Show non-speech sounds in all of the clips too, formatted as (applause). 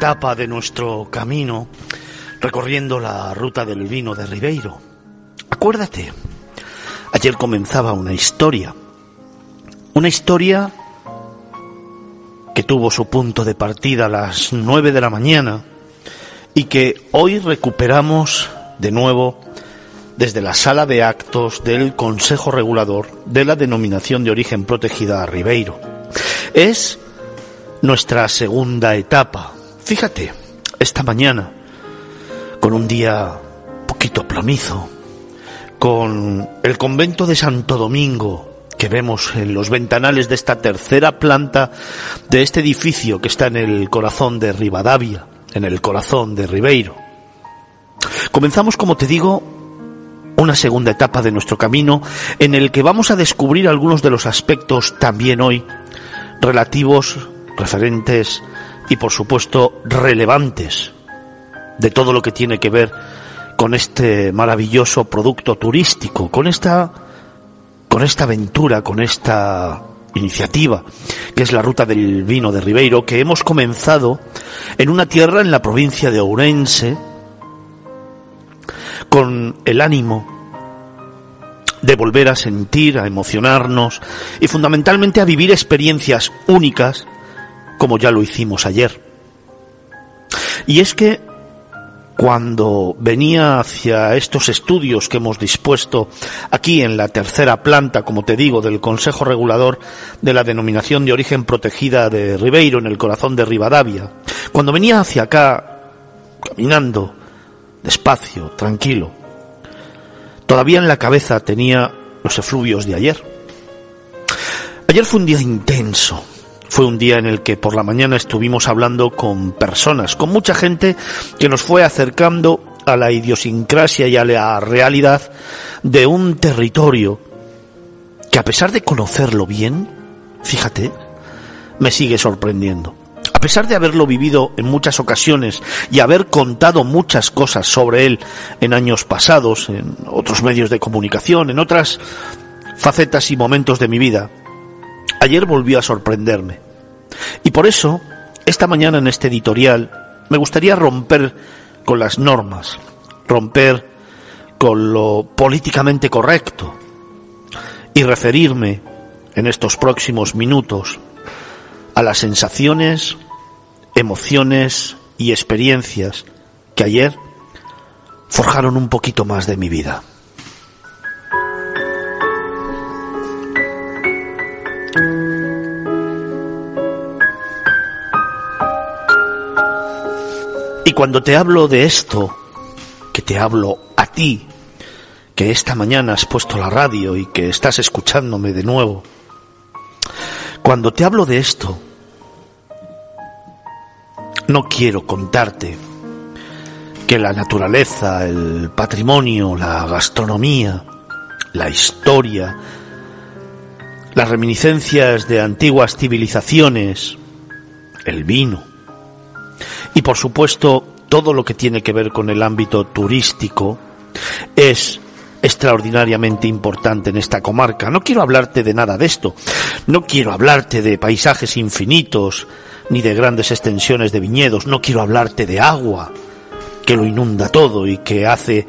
etapa de nuestro camino recorriendo la ruta del vino de Ribeiro. Acuérdate, ayer comenzaba una historia, una historia que tuvo su punto de partida a las nueve de la mañana y que hoy recuperamos de nuevo desde la sala de actos del Consejo Regulador de la denominación de origen protegida a Ribeiro. Es nuestra segunda etapa. Fíjate, esta mañana, con un día poquito plomizo, con el convento de Santo Domingo que vemos en los ventanales de esta tercera planta de este edificio que está en el corazón de Rivadavia, en el corazón de Ribeiro. Comenzamos, como te digo, una segunda etapa de nuestro camino en el que vamos a descubrir algunos de los aspectos también hoy relativos referentes y por supuesto relevantes de todo lo que tiene que ver con este maravilloso producto turístico, con esta con esta aventura, con esta iniciativa, que es la ruta del vino de Ribeiro, que hemos comenzado en una tierra en la provincia de Ourense, con el ánimo de volver a sentir, a emocionarnos y fundamentalmente a vivir experiencias únicas como ya lo hicimos ayer. Y es que cuando venía hacia estos estudios que hemos dispuesto aquí en la tercera planta, como te digo, del Consejo Regulador de la Denominación de Origen Protegida de Ribeiro, en el corazón de Rivadavia, cuando venía hacia acá, caminando, despacio, tranquilo, todavía en la cabeza tenía los efluvios de ayer. Ayer fue un día intenso, fue un día en el que por la mañana estuvimos hablando con personas, con mucha gente que nos fue acercando a la idiosincrasia y a la realidad de un territorio que a pesar de conocerlo bien, fíjate, me sigue sorprendiendo. A pesar de haberlo vivido en muchas ocasiones y haber contado muchas cosas sobre él en años pasados, en otros medios de comunicación, en otras facetas y momentos de mi vida, ayer volvió a sorprenderme. Y por eso, esta mañana en este editorial, me gustaría romper con las normas, romper con lo políticamente correcto y referirme en estos próximos minutos a las sensaciones, emociones y experiencias que ayer forjaron un poquito más de mi vida. Y cuando te hablo de esto, que te hablo a ti, que esta mañana has puesto la radio y que estás escuchándome de nuevo, cuando te hablo de esto, no quiero contarte que la naturaleza, el patrimonio, la gastronomía, la historia, las reminiscencias de antiguas civilizaciones, el vino, y por supuesto, todo lo que tiene que ver con el ámbito turístico es extraordinariamente importante en esta comarca. No quiero hablarte de nada de esto. No quiero hablarte de paisajes infinitos ni de grandes extensiones de viñedos. No quiero hablarte de agua que lo inunda todo y que hace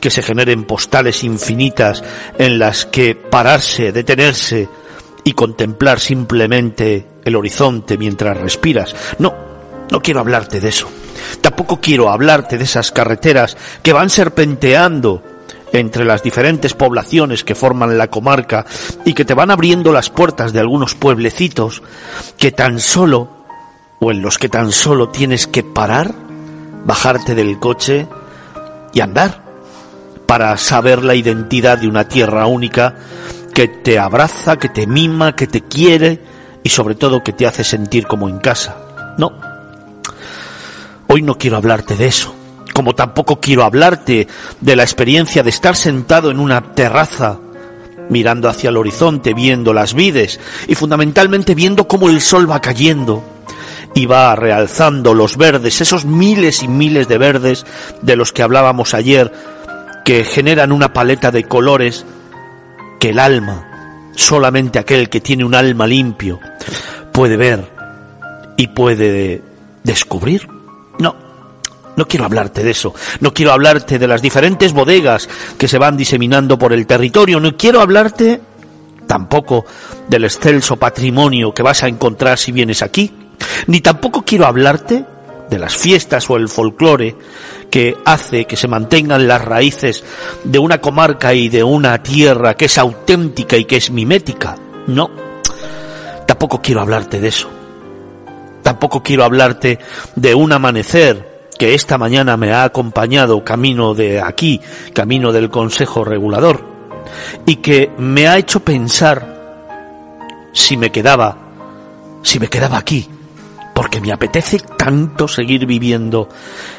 que se generen postales infinitas en las que pararse, detenerse y contemplar simplemente el horizonte mientras respiras. No, no quiero hablarte de eso. Tampoco quiero hablarte de esas carreteras que van serpenteando entre las diferentes poblaciones que forman la comarca y que te van abriendo las puertas de algunos pueblecitos que tan solo, o en los que tan solo tienes que parar, bajarte del coche y andar para saber la identidad de una tierra única que te abraza, que te mima, que te quiere y sobre todo que te hace sentir como en casa. No, Hoy no quiero hablarte de eso, como tampoco quiero hablarte de la experiencia de estar sentado en una terraza mirando hacia el horizonte, viendo las vides y fundamentalmente viendo cómo el sol va cayendo y va realzando los verdes, esos miles y miles de verdes de los que hablábamos ayer, que generan una paleta de colores que el alma, solamente aquel que tiene un alma limpio, puede ver y puede descubrir. No, no quiero hablarte de eso. No quiero hablarte de las diferentes bodegas que se van diseminando por el territorio. No quiero hablarte tampoco del excelso patrimonio que vas a encontrar si vienes aquí. Ni tampoco quiero hablarte de las fiestas o el folclore que hace que se mantengan las raíces de una comarca y de una tierra que es auténtica y que es mimética. No, tampoco quiero hablarte de eso. Tampoco quiero hablarte de un amanecer que esta mañana me ha acompañado camino de aquí, camino del Consejo Regulador, y que me ha hecho pensar si me quedaba, si me quedaba aquí, porque me apetece tanto seguir viviendo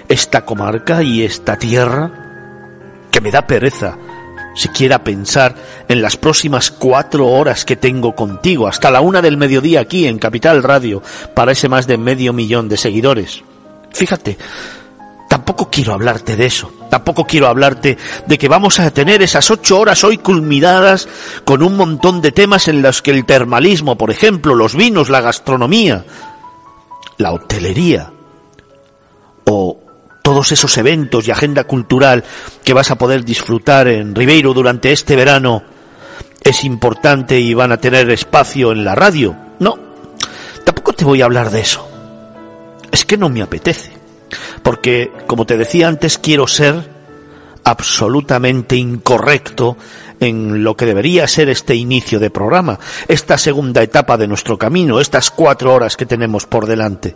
esta comarca y esta tierra que me da pereza siquiera pensar en las próximas cuatro horas que tengo contigo, hasta la una del mediodía aquí en Capital Radio, para ese más de medio millón de seguidores. Fíjate, tampoco quiero hablarte de eso, tampoco quiero hablarte de que vamos a tener esas ocho horas hoy culminadas con un montón de temas en los que el termalismo, por ejemplo, los vinos, la gastronomía, la hotelería o todos esos eventos y agenda cultural que vas a poder disfrutar en Ribeiro durante este verano es importante y van a tener espacio en la radio. No, tampoco te voy a hablar de eso. Es que no me apetece. Porque, como te decía antes, quiero ser absolutamente incorrecto en lo que debería ser este inicio de programa, esta segunda etapa de nuestro camino, estas cuatro horas que tenemos por delante.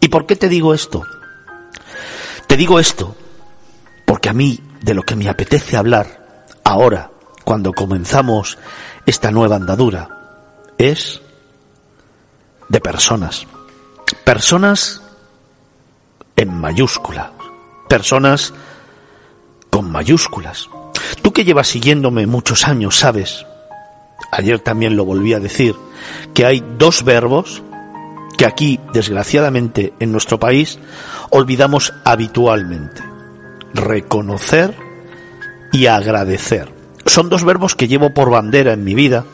¿Y por qué te digo esto? Te digo esto porque a mí de lo que me apetece hablar ahora, cuando comenzamos esta nueva andadura, es de personas. Personas en mayúscula. Personas con mayúsculas. Tú que llevas siguiéndome muchos años sabes, ayer también lo volví a decir, que hay dos verbos que aquí, desgraciadamente, en nuestro país, olvidamos habitualmente. Reconocer y agradecer. Son dos verbos que llevo por bandera en mi vida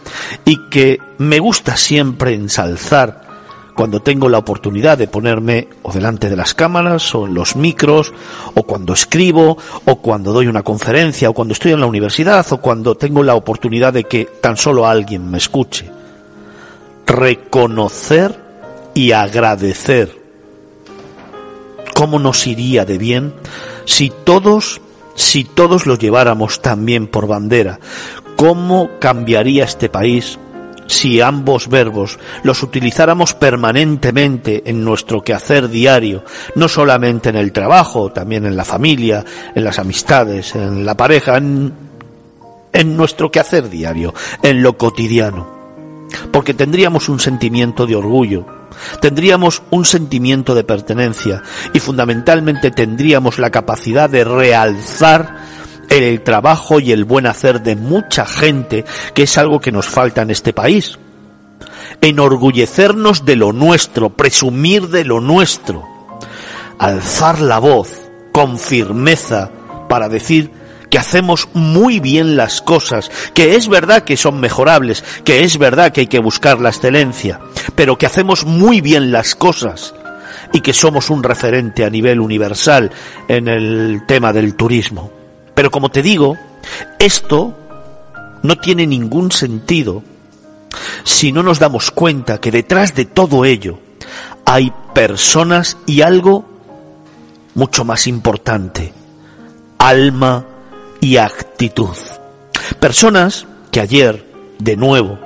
y que me gusta siempre ensalzar cuando tengo la oportunidad de ponerme o delante de las cámaras o en los micros o cuando escribo o cuando doy una conferencia o cuando estoy en la universidad o cuando tengo la oportunidad de que tan solo alguien me escuche. Reconocer y agradecer. ¿Cómo nos iría de bien si todos, si todos lo lleváramos también por bandera? ¿Cómo cambiaría este país si ambos verbos los utilizáramos permanentemente en nuestro quehacer diario, no solamente en el trabajo, también en la familia, en las amistades, en la pareja, en, en nuestro quehacer diario, en lo cotidiano? Porque tendríamos un sentimiento de orgullo, tendríamos un sentimiento de pertenencia y fundamentalmente tendríamos la capacidad de realzar el trabajo y el buen hacer de mucha gente, que es algo que nos falta en este país. Enorgullecernos de lo nuestro, presumir de lo nuestro, alzar la voz con firmeza para decir que hacemos muy bien las cosas, que es verdad que son mejorables, que es verdad que hay que buscar la excelencia, pero que hacemos muy bien las cosas y que somos un referente a nivel universal en el tema del turismo. Pero como te digo, esto no tiene ningún sentido si no nos damos cuenta que detrás de todo ello hay personas y algo mucho más importante, alma y actitud. Personas que ayer, de nuevo,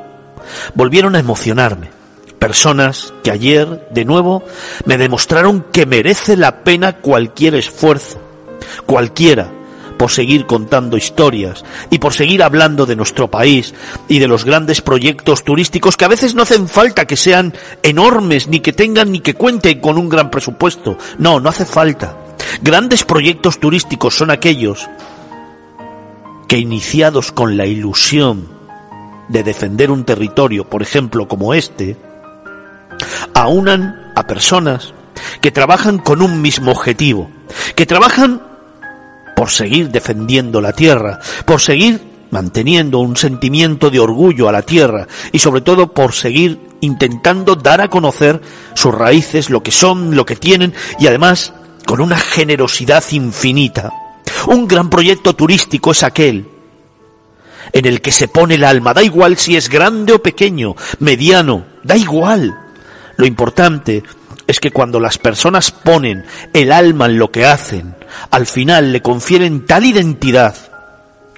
volvieron a emocionarme. Personas que ayer, de nuevo, me demostraron que merece la pena cualquier esfuerzo, cualquiera, por seguir contando historias y por seguir hablando de nuestro país y de los grandes proyectos turísticos que a veces no hacen falta que sean enormes, ni que tengan ni que cuenten con un gran presupuesto. No, no hace falta. Grandes proyectos turísticos son aquellos que iniciados con la ilusión de defender un territorio, por ejemplo, como este, aunan a personas que trabajan con un mismo objetivo, que trabajan por seguir defendiendo la tierra, por seguir manteniendo un sentimiento de orgullo a la tierra y sobre todo por seguir intentando dar a conocer sus raíces, lo que son, lo que tienen y además con una generosidad infinita. Un gran proyecto turístico es aquel en el que se pone el alma, da igual si es grande o pequeño, mediano, da igual. Lo importante es que cuando las personas ponen el alma en lo que hacen, al final le confieren tal identidad,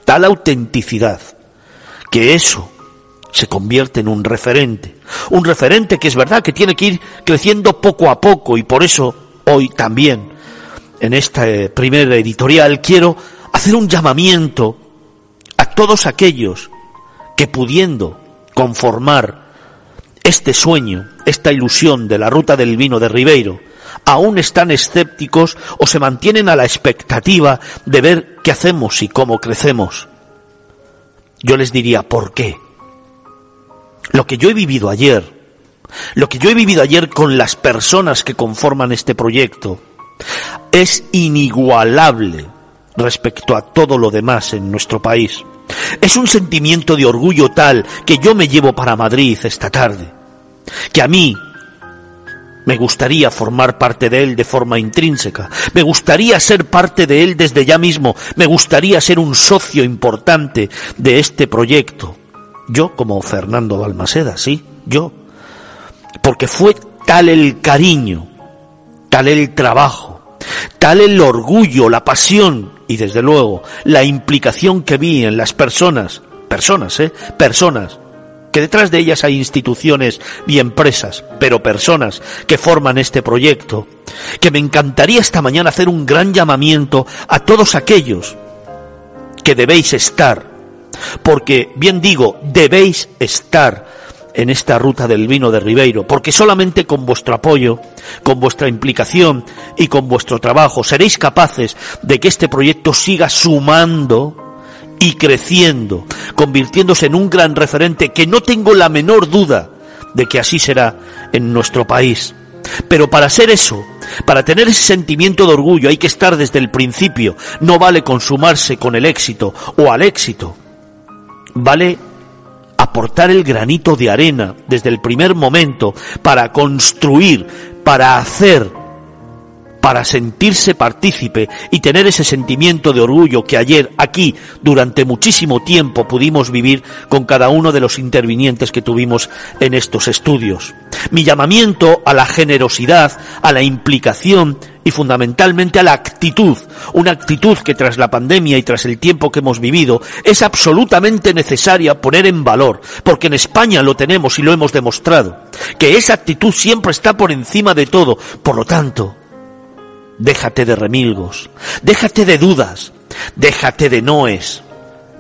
tal autenticidad, que eso se convierte en un referente. Un referente que es verdad que tiene que ir creciendo poco a poco y por eso hoy también, en esta eh, primera editorial, quiero hacer un llamamiento a todos aquellos que pudiendo conformar este sueño, esta ilusión de la ruta del vino de Ribeiro, aún están escépticos o se mantienen a la expectativa de ver qué hacemos y cómo crecemos. Yo les diría, ¿por qué? Lo que yo he vivido ayer, lo que yo he vivido ayer con las personas que conforman este proyecto, es inigualable respecto a todo lo demás en nuestro país. Es un sentimiento de orgullo tal que yo me llevo para Madrid esta tarde, que a mí me gustaría formar parte de él de forma intrínseca, me gustaría ser parte de él desde ya mismo, me gustaría ser un socio importante de este proyecto. Yo como Fernando Balmaseda, sí, yo. Porque fue tal el cariño, tal el trabajo, tal el orgullo, la pasión y desde luego la implicación que vi en las personas, personas, ¿eh? Personas, que detrás de ellas hay instituciones y empresas, pero personas que forman este proyecto, que me encantaría esta mañana hacer un gran llamamiento a todos aquellos que debéis estar, porque bien digo, debéis estar en esta ruta del vino de Ribeiro, porque solamente con vuestro apoyo, con vuestra implicación y con vuestro trabajo seréis capaces de que este proyecto siga sumando y creciendo, convirtiéndose en un gran referente que no tengo la menor duda de que así será en nuestro país. Pero para ser eso, para tener ese sentimiento de orgullo hay que estar desde el principio, no vale consumarse con el éxito o al éxito, vale aportar el granito de arena desde el primer momento para construir, para hacer, para sentirse partícipe y tener ese sentimiento de orgullo que ayer aquí durante muchísimo tiempo pudimos vivir con cada uno de los intervinientes que tuvimos en estos estudios. Mi llamamiento a la generosidad, a la implicación y fundamentalmente a la actitud, una actitud que tras la pandemia y tras el tiempo que hemos vivido es absolutamente necesaria poner en valor, porque en España lo tenemos y lo hemos demostrado, que esa actitud siempre está por encima de todo, por lo tanto, déjate de remilgos, déjate de dudas, déjate de noes,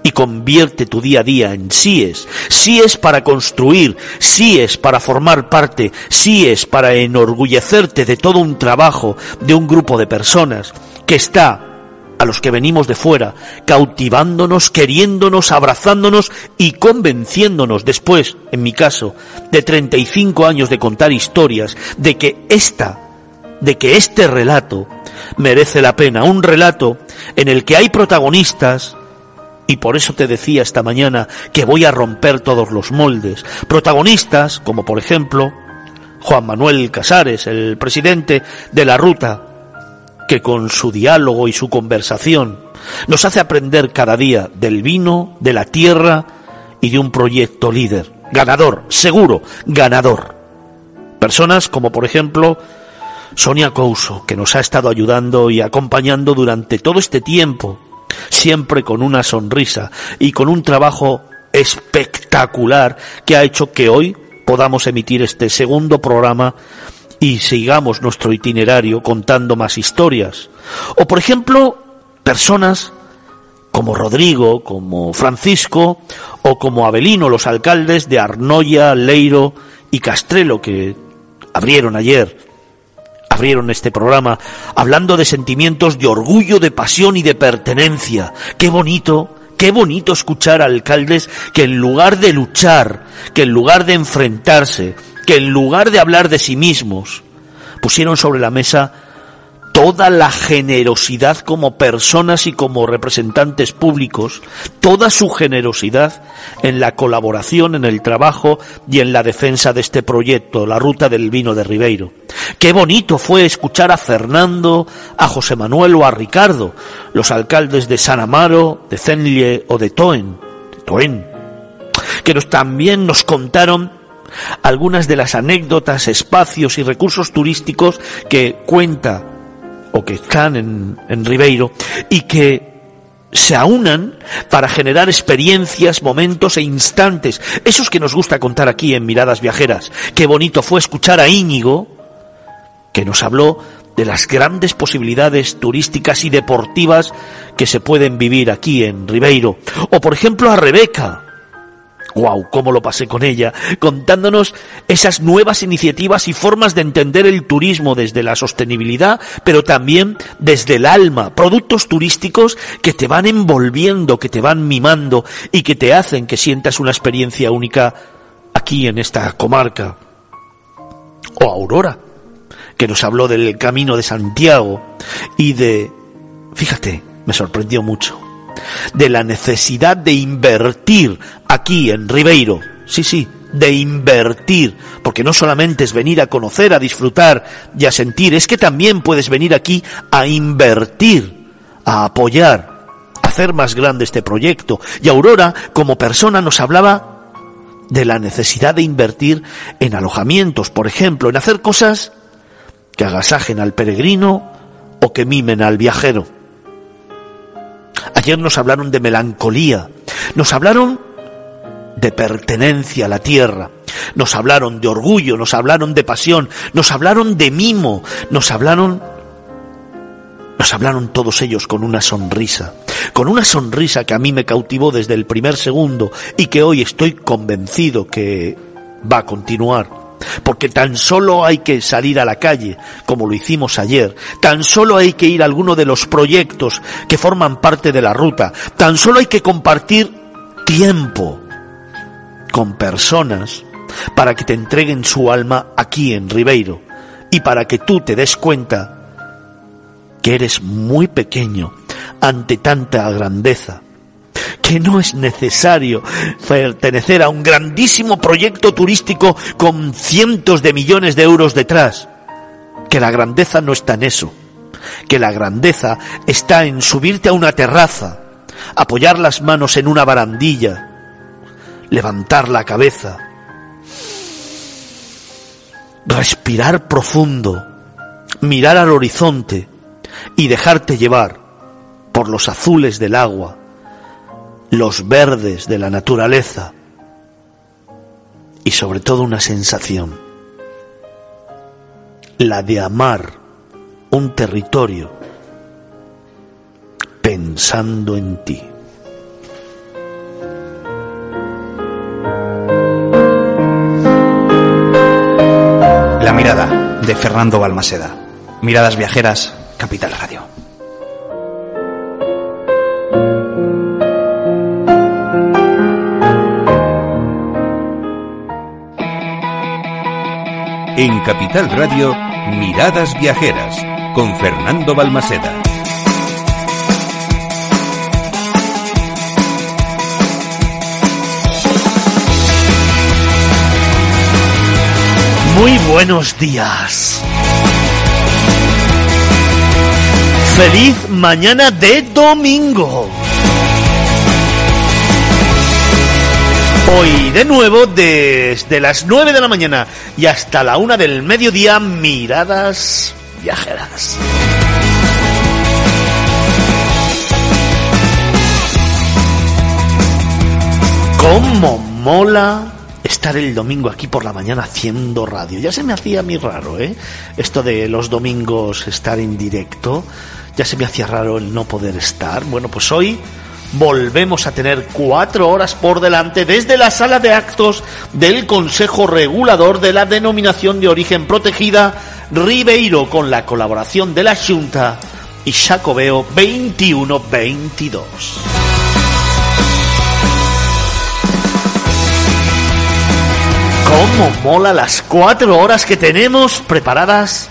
y convierte tu día a día en síes. Síes para construir, síes para formar parte, síes para enorgullecerte de todo un trabajo de un grupo de personas que está a los que venimos de fuera, cautivándonos, queriéndonos, abrazándonos y convenciéndonos después, en mi caso, de 35 años de contar historias, de que esta, de que este relato merece la pena, un relato en el que hay protagonistas, y por eso te decía esta mañana que voy a romper todos los moldes. Protagonistas, como por ejemplo Juan Manuel Casares, el presidente de la ruta, que con su diálogo y su conversación nos hace aprender cada día del vino, de la tierra y de un proyecto líder. Ganador, seguro, ganador. Personas como por ejemplo Sonia Couso, que nos ha estado ayudando y acompañando durante todo este tiempo siempre con una sonrisa y con un trabajo espectacular que ha hecho que hoy podamos emitir este segundo programa y sigamos nuestro itinerario contando más historias. O por ejemplo, personas como Rodrigo, como Francisco o como Abelino, los alcaldes de Arnoya, Leiro y Castrelo que abrieron ayer abrieron este programa hablando de sentimientos de orgullo, de pasión y de pertenencia. Qué bonito, qué bonito escuchar a alcaldes que en lugar de luchar, que en lugar de enfrentarse, que en lugar de hablar de sí mismos, pusieron sobre la mesa toda la generosidad como personas y como representantes públicos, toda su generosidad en la colaboración, en el trabajo y en la defensa de este proyecto, la ruta del vino de Ribeiro. Qué bonito fue escuchar a Fernando, a José Manuel o a Ricardo, los alcaldes de San Amaro, de Cenlie o de Toen, Toen, que nos, también nos contaron algunas de las anécdotas, espacios y recursos turísticos que cuenta o que están en, en Ribeiro y que se aunan para generar experiencias, momentos e instantes, esos que nos gusta contar aquí en Miradas Viajeras. Qué bonito fue escuchar a Íñigo, que nos habló de las grandes posibilidades turísticas y deportivas que se pueden vivir aquí en Ribeiro. O por ejemplo a Rebeca, ¡Wow! ¿Cómo lo pasé con ella? Contándonos esas nuevas iniciativas y formas de entender el turismo desde la sostenibilidad, pero también desde el alma. Productos turísticos que te van envolviendo, que te van mimando y que te hacen que sientas una experiencia única aquí en esta comarca. O Aurora, que nos habló del camino de Santiago y de... Fíjate, me sorprendió mucho de la necesidad de invertir aquí en Ribeiro. Sí, sí, de invertir, porque no solamente es venir a conocer, a disfrutar y a sentir, es que también puedes venir aquí a invertir, a apoyar, a hacer más grande este proyecto. Y Aurora, como persona, nos hablaba de la necesidad de invertir en alojamientos, por ejemplo, en hacer cosas que agasajen al peregrino o que mimen al viajero. Ayer nos hablaron de melancolía, nos hablaron de pertenencia a la tierra, nos hablaron de orgullo, nos hablaron de pasión, nos hablaron de mimo, nos hablaron nos hablaron todos ellos con una sonrisa, con una sonrisa que a mí me cautivó desde el primer segundo y que hoy estoy convencido que va a continuar porque tan solo hay que salir a la calle, como lo hicimos ayer, tan solo hay que ir a alguno de los proyectos que forman parte de la ruta, tan solo hay que compartir tiempo con personas para que te entreguen su alma aquí en Ribeiro y para que tú te des cuenta que eres muy pequeño ante tanta grandeza que no es necesario pertenecer a un grandísimo proyecto turístico con cientos de millones de euros detrás, que la grandeza no está en eso, que la grandeza está en subirte a una terraza, apoyar las manos en una barandilla, levantar la cabeza, respirar profundo, mirar al horizonte y dejarte llevar por los azules del agua los verdes de la naturaleza y sobre todo una sensación, la de amar un territorio pensando en ti. La mirada de Fernando Balmaseda. Miradas viajeras, Capital Radio. En Capital Radio, Miradas Viajeras, con Fernando Balmaseda. Muy buenos días. Feliz mañana de domingo. Hoy de nuevo desde las 9 de la mañana y hasta la 1 del mediodía miradas viajeras. ¿Cómo mola estar el domingo aquí por la mañana haciendo radio? Ya se me hacía a mí raro, ¿eh? Esto de los domingos estar en directo, ya se me hacía raro el no poder estar. Bueno, pues hoy volvemos a tener cuatro horas por delante desde la sala de actos del Consejo Regulador de la Denominación de Origen Protegida Ribeiro con la colaboración de la Junta y Jacobeo 2122. ¿Cómo mola las cuatro horas que tenemos preparadas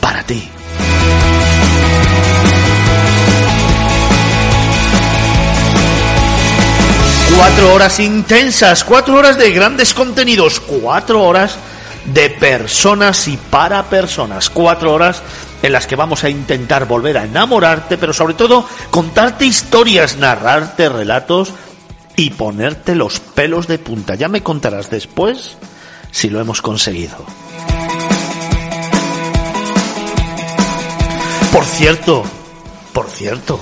para ti? Cuatro horas intensas, cuatro horas de grandes contenidos, cuatro horas de personas y para personas, cuatro horas en las que vamos a intentar volver a enamorarte, pero sobre todo contarte historias, narrarte relatos y ponerte los pelos de punta. Ya me contarás después si lo hemos conseguido. Por cierto, por cierto,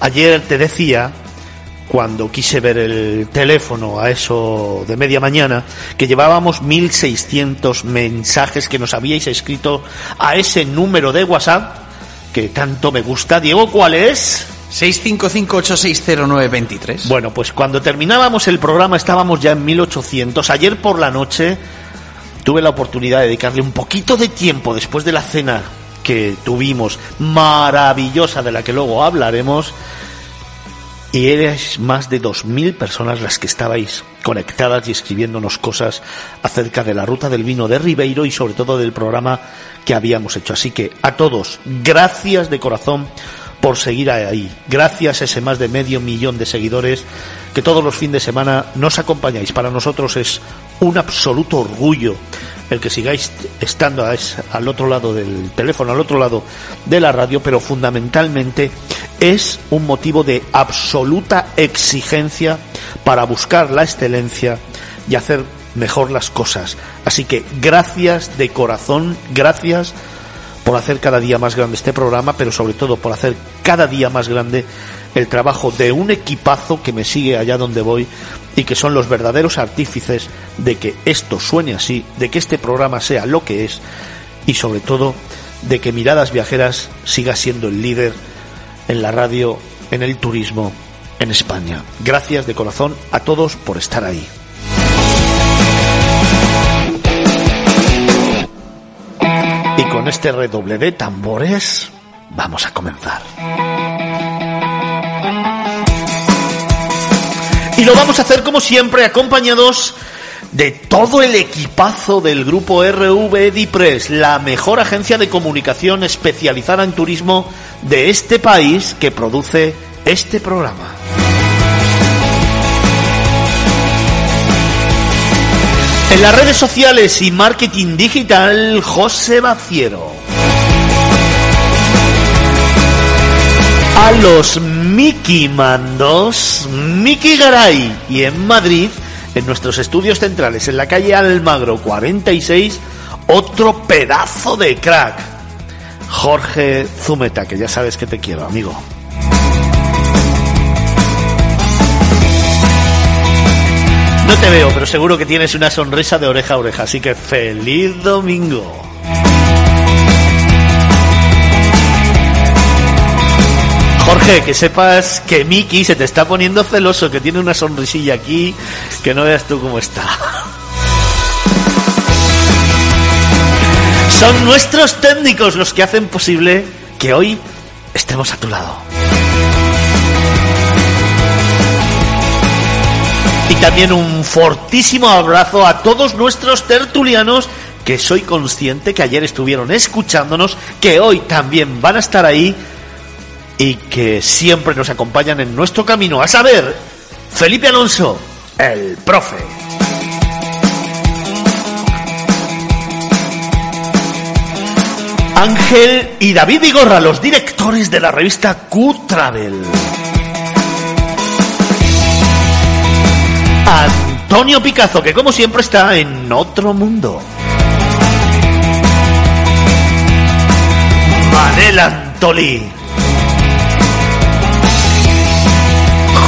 ayer te decía cuando quise ver el teléfono a eso de media mañana, que llevábamos 1.600 mensajes que nos habíais escrito a ese número de WhatsApp que tanto me gusta. Diego, ¿cuál es? 655-860-923. Bueno, pues cuando terminábamos el programa estábamos ya en 1800. Ayer por la noche tuve la oportunidad de dedicarle un poquito de tiempo después de la cena que tuvimos, maravillosa, de la que luego hablaremos y eres más de 2.000 personas las que estabais conectadas y escribiéndonos cosas acerca de la ruta del vino de Ribeiro y sobre todo del programa que habíamos hecho. Así que a todos, gracias de corazón por seguir ahí. Gracias a ese más de medio millón de seguidores que todos los fines de semana nos acompañáis. Para nosotros es un absoluto orgullo el que sigáis estando al otro lado del teléfono, al otro lado de la radio, pero fundamentalmente es un motivo de absoluta exigencia para buscar la excelencia y hacer mejor las cosas. Así que gracias de corazón, gracias por hacer cada día más grande este programa, pero sobre todo por hacer cada día más grande el trabajo de un equipazo que me sigue allá donde voy y que son los verdaderos artífices de que esto suene así, de que este programa sea lo que es y sobre todo de que Miradas Viajeras siga siendo el líder en la radio, en el turismo, en España. Gracias de corazón a todos por estar ahí. Y con este redoble de tambores vamos a comenzar. Y lo vamos a hacer como siempre acompañados de todo el equipazo del grupo RV Edipress, la mejor agencia de comunicación especializada en turismo de este país que produce este programa. En las redes sociales y marketing digital, José Baciero. A los Miki Mandos, Miki Garay y en Madrid, en nuestros estudios centrales, en la calle Almagro 46, otro pedazo de crack. Jorge Zumeta, que ya sabes que te quiero, amigo. No te veo, pero seguro que tienes una sonrisa de oreja a oreja, así que feliz domingo. (laughs) Que sepas que Miki se te está poniendo celoso, que tiene una sonrisilla aquí, que no veas tú cómo está. (laughs) Son nuestros técnicos los que hacen posible que hoy estemos a tu lado. Y también un fortísimo abrazo a todos nuestros tertulianos que soy consciente que ayer estuvieron escuchándonos, que hoy también van a estar ahí y que siempre nos acompañan en nuestro camino. A saber, Felipe Alonso, el profe. Ángel y David Igorra, los directores de la revista Q-Travel. Antonio Picazo, que como siempre está en otro mundo. Manel Antolí.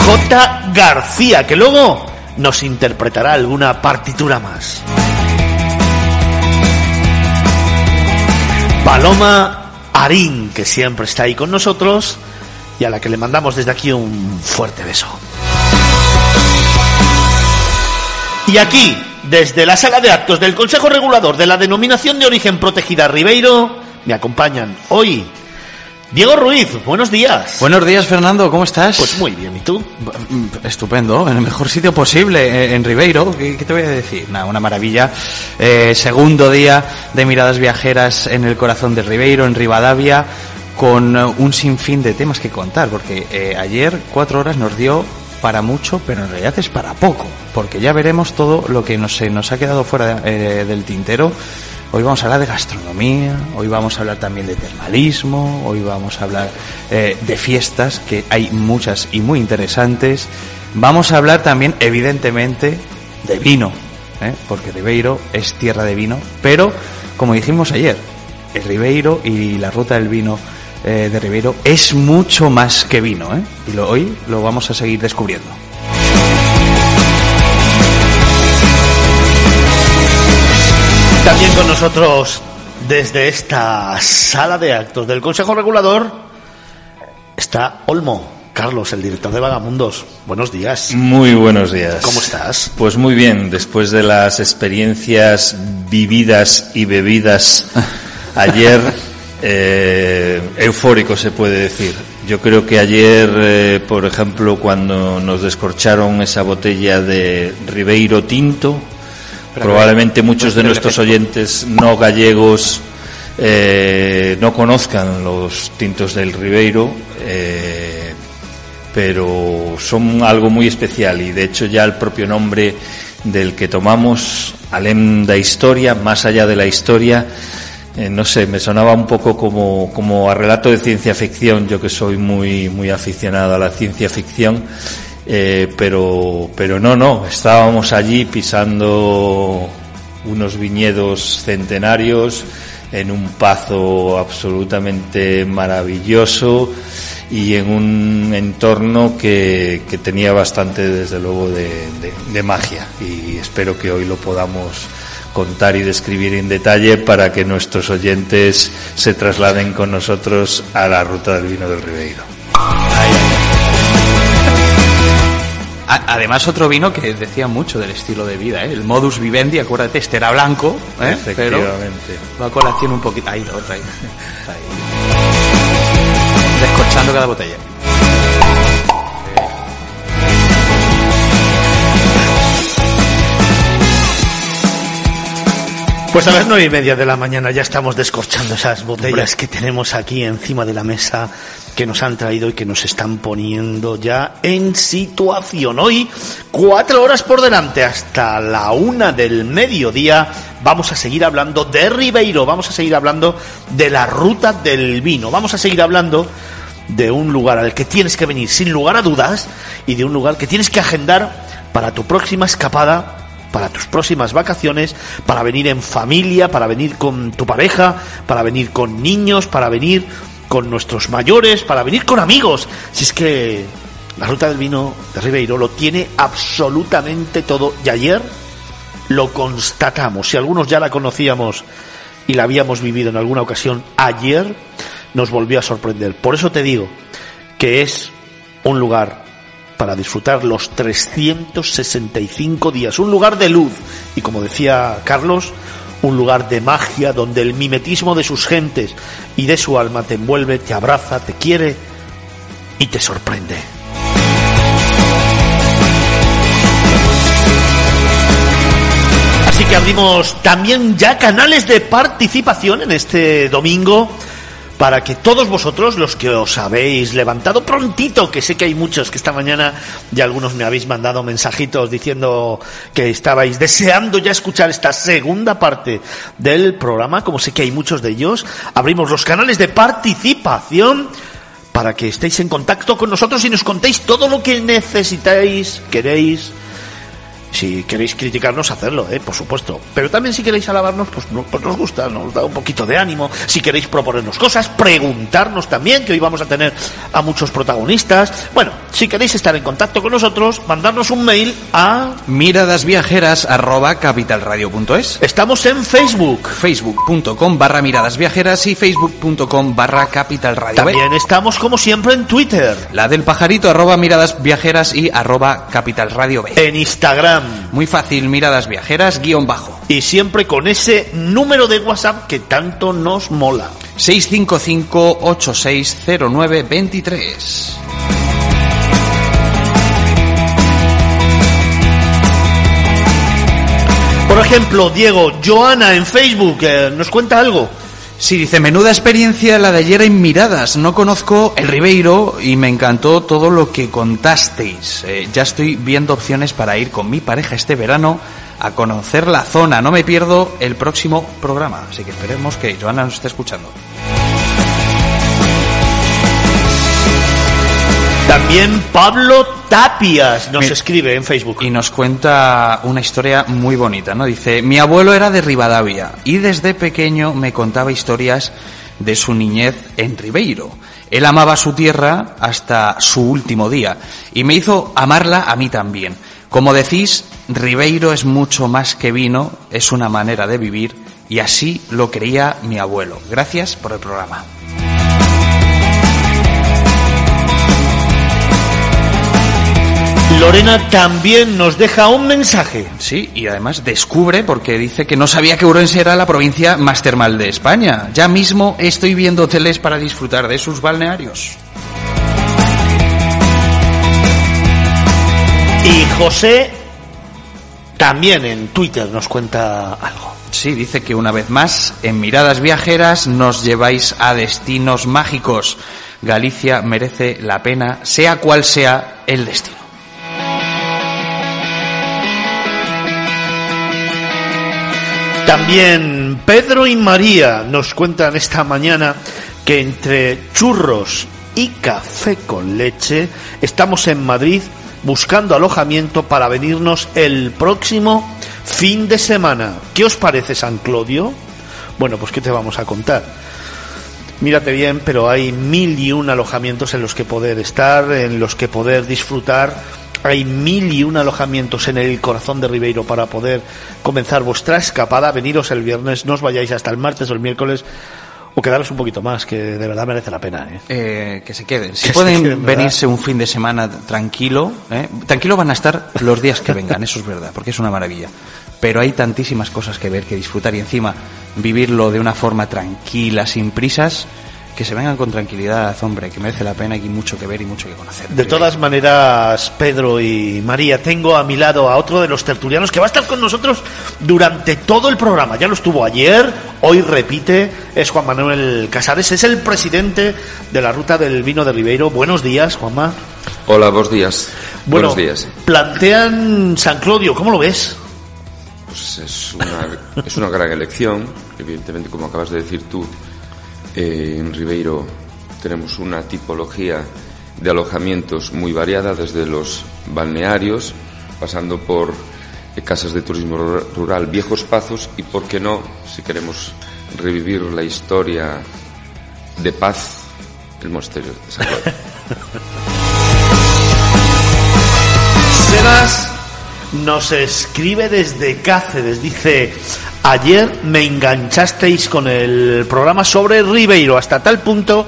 J. García, que luego nos interpretará alguna partitura más. Paloma Arín, que siempre está ahí con nosotros y a la que le mandamos desde aquí un fuerte beso. Y aquí, desde la sala de actos del Consejo Regulador de la Denominación de Origen Protegida Ribeiro, me acompañan hoy Diego Ruiz, buenos días. Buenos días, Fernando, ¿cómo estás? Pues muy bien, ¿y tú? Estupendo, en el mejor sitio posible, eh, en Ribeiro. ¿Qué, te voy a decir? Nada, una maravilla. Eh, segundo día de miradas viajeras en el corazón de Ribeiro, en Rivadavia, con eh, un sinfín de temas que contar, porque ayer cuatro horas nos dio para mucho, pero en realidad es para poco, porque ya veremos todo lo que nos, se nos ha quedado fuera eh, del tintero. Hoy vamos a hablar de gastronomía, hoy vamos a hablar también de termalismo, hoy vamos a hablar eh, de fiestas, que hay muchas y muy interesantes. Vamos a hablar también, evidentemente, de vino, ¿eh? porque Ribeiro es tierra de vino, pero, como dijimos ayer, el Ribeiro y la ruta del vino eh, de Ribeiro es mucho más que vino, y hoy lo vamos a seguir descubriendo. También con nosotros desde esta sala de actos del Consejo Regulador está Olmo. Carlos, el director de Vagamundos. Buenos días. Muy buenos días. ¿Cómo estás? Pues muy bien, después de las experiencias vividas y bebidas (laughs) ayer, eh, eufórico se puede decir. Yo creo que ayer, eh, por ejemplo, cuando nos descorcharon esa botella de Ribeiro Tinto, probablemente muchos de nuestros oyentes no gallegos eh, no conozcan los tintos del Ribeiro, eh, pero son algo muy especial y de hecho ya el propio nombre del que tomamos, Alem da Historia, más allá de la historia, eh, no sé, me sonaba un poco como, como a relato de ciencia ficción, yo que soy muy, muy aficionado a la ciencia ficción, eh, pero, pero no, no, estábamos allí pisando unos viñedos centenarios en un pazo absolutamente maravilloso y en un entorno que, tenía bastante, desde luego, de, de- de magia. Y espero que hoy lo podamos contar y describir en detalle para que nuestros oyentes se trasladen con nosotros a la ruta del vino del Ribeiro. Además, otro vino que decía mucho del estilo de vida, ¿eh? el modus vivendi, acuérdate, este era blanco, ¿eh? pero Efectivamente. va a colación un poquito. Ahí, otra ahí. Ahí. Descorchando cada botella. Pues a las nueve y media de la mañana ya estamos descorchando esas botellas que tenemos aquí encima de la mesa que nos han traído y que nos están poniendo ya en situación. Hoy, cuatro horas por delante, hasta la una del mediodía, vamos a seguir hablando de Ribeiro, vamos a seguir hablando de la ruta del vino, vamos a seguir hablando de un lugar al que tienes que venir sin lugar a dudas y de un lugar que tienes que agendar para tu próxima escapada para tus próximas vacaciones, para venir en familia, para venir con tu pareja, para venir con niños, para venir con nuestros mayores, para venir con amigos. Si es que la ruta del vino de Ribeiro lo tiene absolutamente todo. Y ayer lo constatamos. Si algunos ya la conocíamos y la habíamos vivido en alguna ocasión, ayer nos volvió a sorprender. Por eso te digo que es un lugar para disfrutar los 365 días, un lugar de luz y como decía Carlos, un lugar de magia donde el mimetismo de sus gentes y de su alma te envuelve, te abraza, te quiere y te sorprende. Así que abrimos también ya canales de participación en este domingo para que todos vosotros, los que os habéis levantado prontito, que sé que hay muchos que esta mañana ya algunos me habéis mandado mensajitos diciendo que estabais deseando ya escuchar esta segunda parte del programa, como sé que hay muchos de ellos, abrimos los canales de participación para que estéis en contacto con nosotros y nos contéis todo lo que necesitáis, queréis, si queréis criticarnos, hacerlo, ¿eh? por supuesto. Pero también si queréis alabarnos, pues, no- pues nos gusta, nos da un poquito de ánimo. Si queréis proponernos cosas, preguntarnos también, que hoy vamos a tener a muchos protagonistas. Bueno, si queréis estar en contacto con nosotros, mandarnos un mail a... Miradasviajeras arroba capitalradio.es Estamos en Facebook. facebook.com barra miradasviajeras y facebook.com barra capitalradio. También estamos, como siempre, en Twitter, La del pajarito arroba miradasviajeras y arroba capitalradio en Instagram. Muy fácil, miradas viajeras, guion bajo. Y siempre con ese número de WhatsApp que tanto nos mola. 655-8609-23. Por ejemplo, Diego, Joana en Facebook, eh, ¿nos cuenta algo? Sí, dice, menuda experiencia la de ayer en Miradas. No conozco el Ribeiro y me encantó todo lo que contasteis. Eh, ya estoy viendo opciones para ir con mi pareja este verano a conocer la zona. No me pierdo el próximo programa. Así que esperemos que Joana nos esté escuchando. También Pablo Tapias nos Mi- escribe en Facebook. Y nos cuenta una historia muy bonita, ¿no? Dice, mi abuelo era de Rivadavia y desde pequeño me contaba historias de su niñez en Ribeiro. Él amaba su tierra hasta su último día y me hizo amarla a mí también. Como decís, Ribeiro es mucho más que vino, es una manera de vivir y así lo creía mi abuelo. Gracias por el programa. Lorena también nos deja un mensaje. Sí, y además descubre, porque dice que no sabía que Ourense era la provincia más termal de España. Ya mismo estoy viendo hoteles para disfrutar de sus balnearios. Y José también en Twitter nos cuenta algo. Sí, dice que una vez más, en Miradas Viajeras nos lleváis a destinos mágicos. Galicia merece la pena, sea cual sea el destino. También Pedro y María nos cuentan esta mañana que entre churros y café con leche estamos en Madrid buscando alojamiento para venirnos el próximo fin de semana. ¿Qué os parece San Clodio? Bueno, pues ¿qué te vamos a contar? Mírate bien, pero hay mil y un alojamientos en los que poder estar, en los que poder disfrutar. Hay mil y un alojamientos en el corazón de Ribeiro para poder comenzar vuestra escapada. Veniros el viernes, no os vayáis hasta el martes o el miércoles o quedaros un poquito más, que de verdad merece la pena. ¿eh? Eh, que se queden. (laughs) Si Que pueden venirse un fin de semana tranquilo, ¿eh? tranquilo van a estar los días que vengan, eso es verdad, porque es una maravilla. Pero hay tantísimas cosas que ver, que disfrutar y encima vivirlo de una forma tranquila, sin prisas, que se vengan con tranquilidad, hombre, que merece la pena y hay mucho que ver y mucho que conocer. De todas maneras, Pedro y María, tengo a mi lado a otro de los tertulianos que va a estar con nosotros durante todo el programa. Ya lo estuvo ayer, hoy repite, es Juan Manuel Casares, es el presidente de la Ruta del Vino de Ribeiro. Buenos días, Juanma. Hola, buenos días. Bueno, buenos días. plantean San Claudio, ¿cómo lo ves? Pues es una, es una gran elección. Evidentemente, como acabas de decir tú, eh, en Ribeiro tenemos una tipología de alojamientos muy variada, desde los balnearios, pasando por eh, casas de turismo ru- rural, viejos pazos y, por qué no, si queremos revivir la historia de paz, el monasterio de San Claudio. (laughs) Sebas nos escribe desde Cáceres, dice, ayer me enganchasteis con el programa sobre Ribeiro hasta tal punto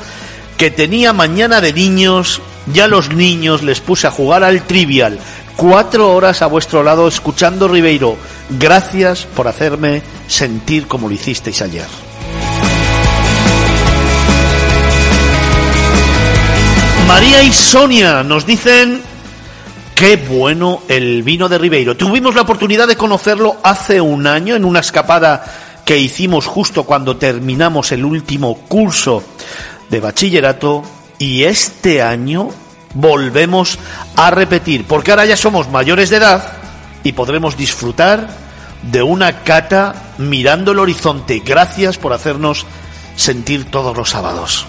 que tenía mañana de niños, ya los niños les puse a jugar al trivial, cuatro horas a vuestro lado escuchando Ribeiro. Gracias por hacerme sentir como lo hicisteis ayer. María y Sonia nos dicen Qué bueno el vino de Ribeiro. Tuvimos la oportunidad de conocerlo hace un año en una escapada que hicimos justo cuando terminamos el último curso de bachillerato y este año volvemos a repetir, porque ahora ya somos mayores de edad y podremos disfrutar de una cata mirando el horizonte. Gracias por hacernos sentir todos los sábados.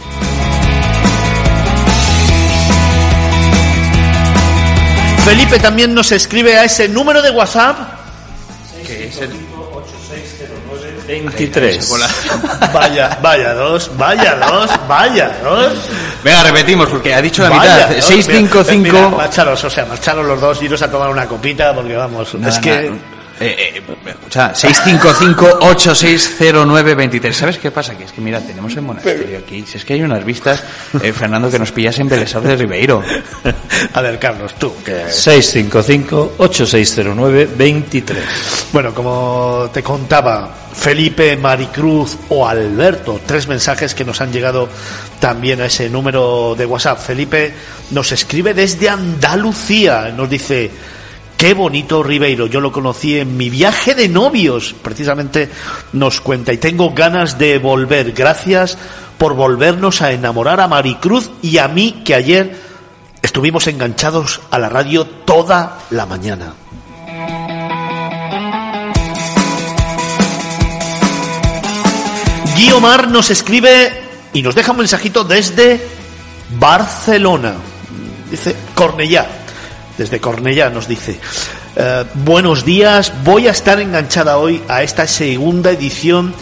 Felipe también nos escribe a ese número de WhatsApp. Que es el... 23. (laughs) Vaya, vaya dos, vaya dos, vaya dos. Venga, repetimos, porque ha dicho la vaya mitad. dos. 655... Mira, marcharos, o sea, marcharos los dos, iros a tomar una copita, porque vamos, Nada, es que... nada. Eh, eh, escucha, 655-8609-23. ¿Sabes qué pasa? Que es que, mira, tenemos el monasterio aquí. Si es que hay unas vistas, eh, Fernando, que nos pillas en Belesar de Ribeiro. (laughs) A ver, Carlos, tú, que... 655-8609-23. Bueno, como te contaba, Felipe, Maricruz o Alberto, tres mensajes que nos han llegado también a ese número de WhatsApp. Felipe nos escribe desde Andalucía, nos dice, Qué bonito Ribeiro, yo lo conocí en mi viaje de novios, precisamente nos cuenta, y tengo ganas de volver. Gracias por volvernos a enamorar a Maricruz y a mí, que ayer estuvimos enganchados a la radio toda la mañana. Guiomar nos escribe y nos deja un mensajito desde Barcelona. Dice Cornellá. Desde Cornellá nos dice. eh, buenos días, voy a estar enganchada hoy a esta segunda edición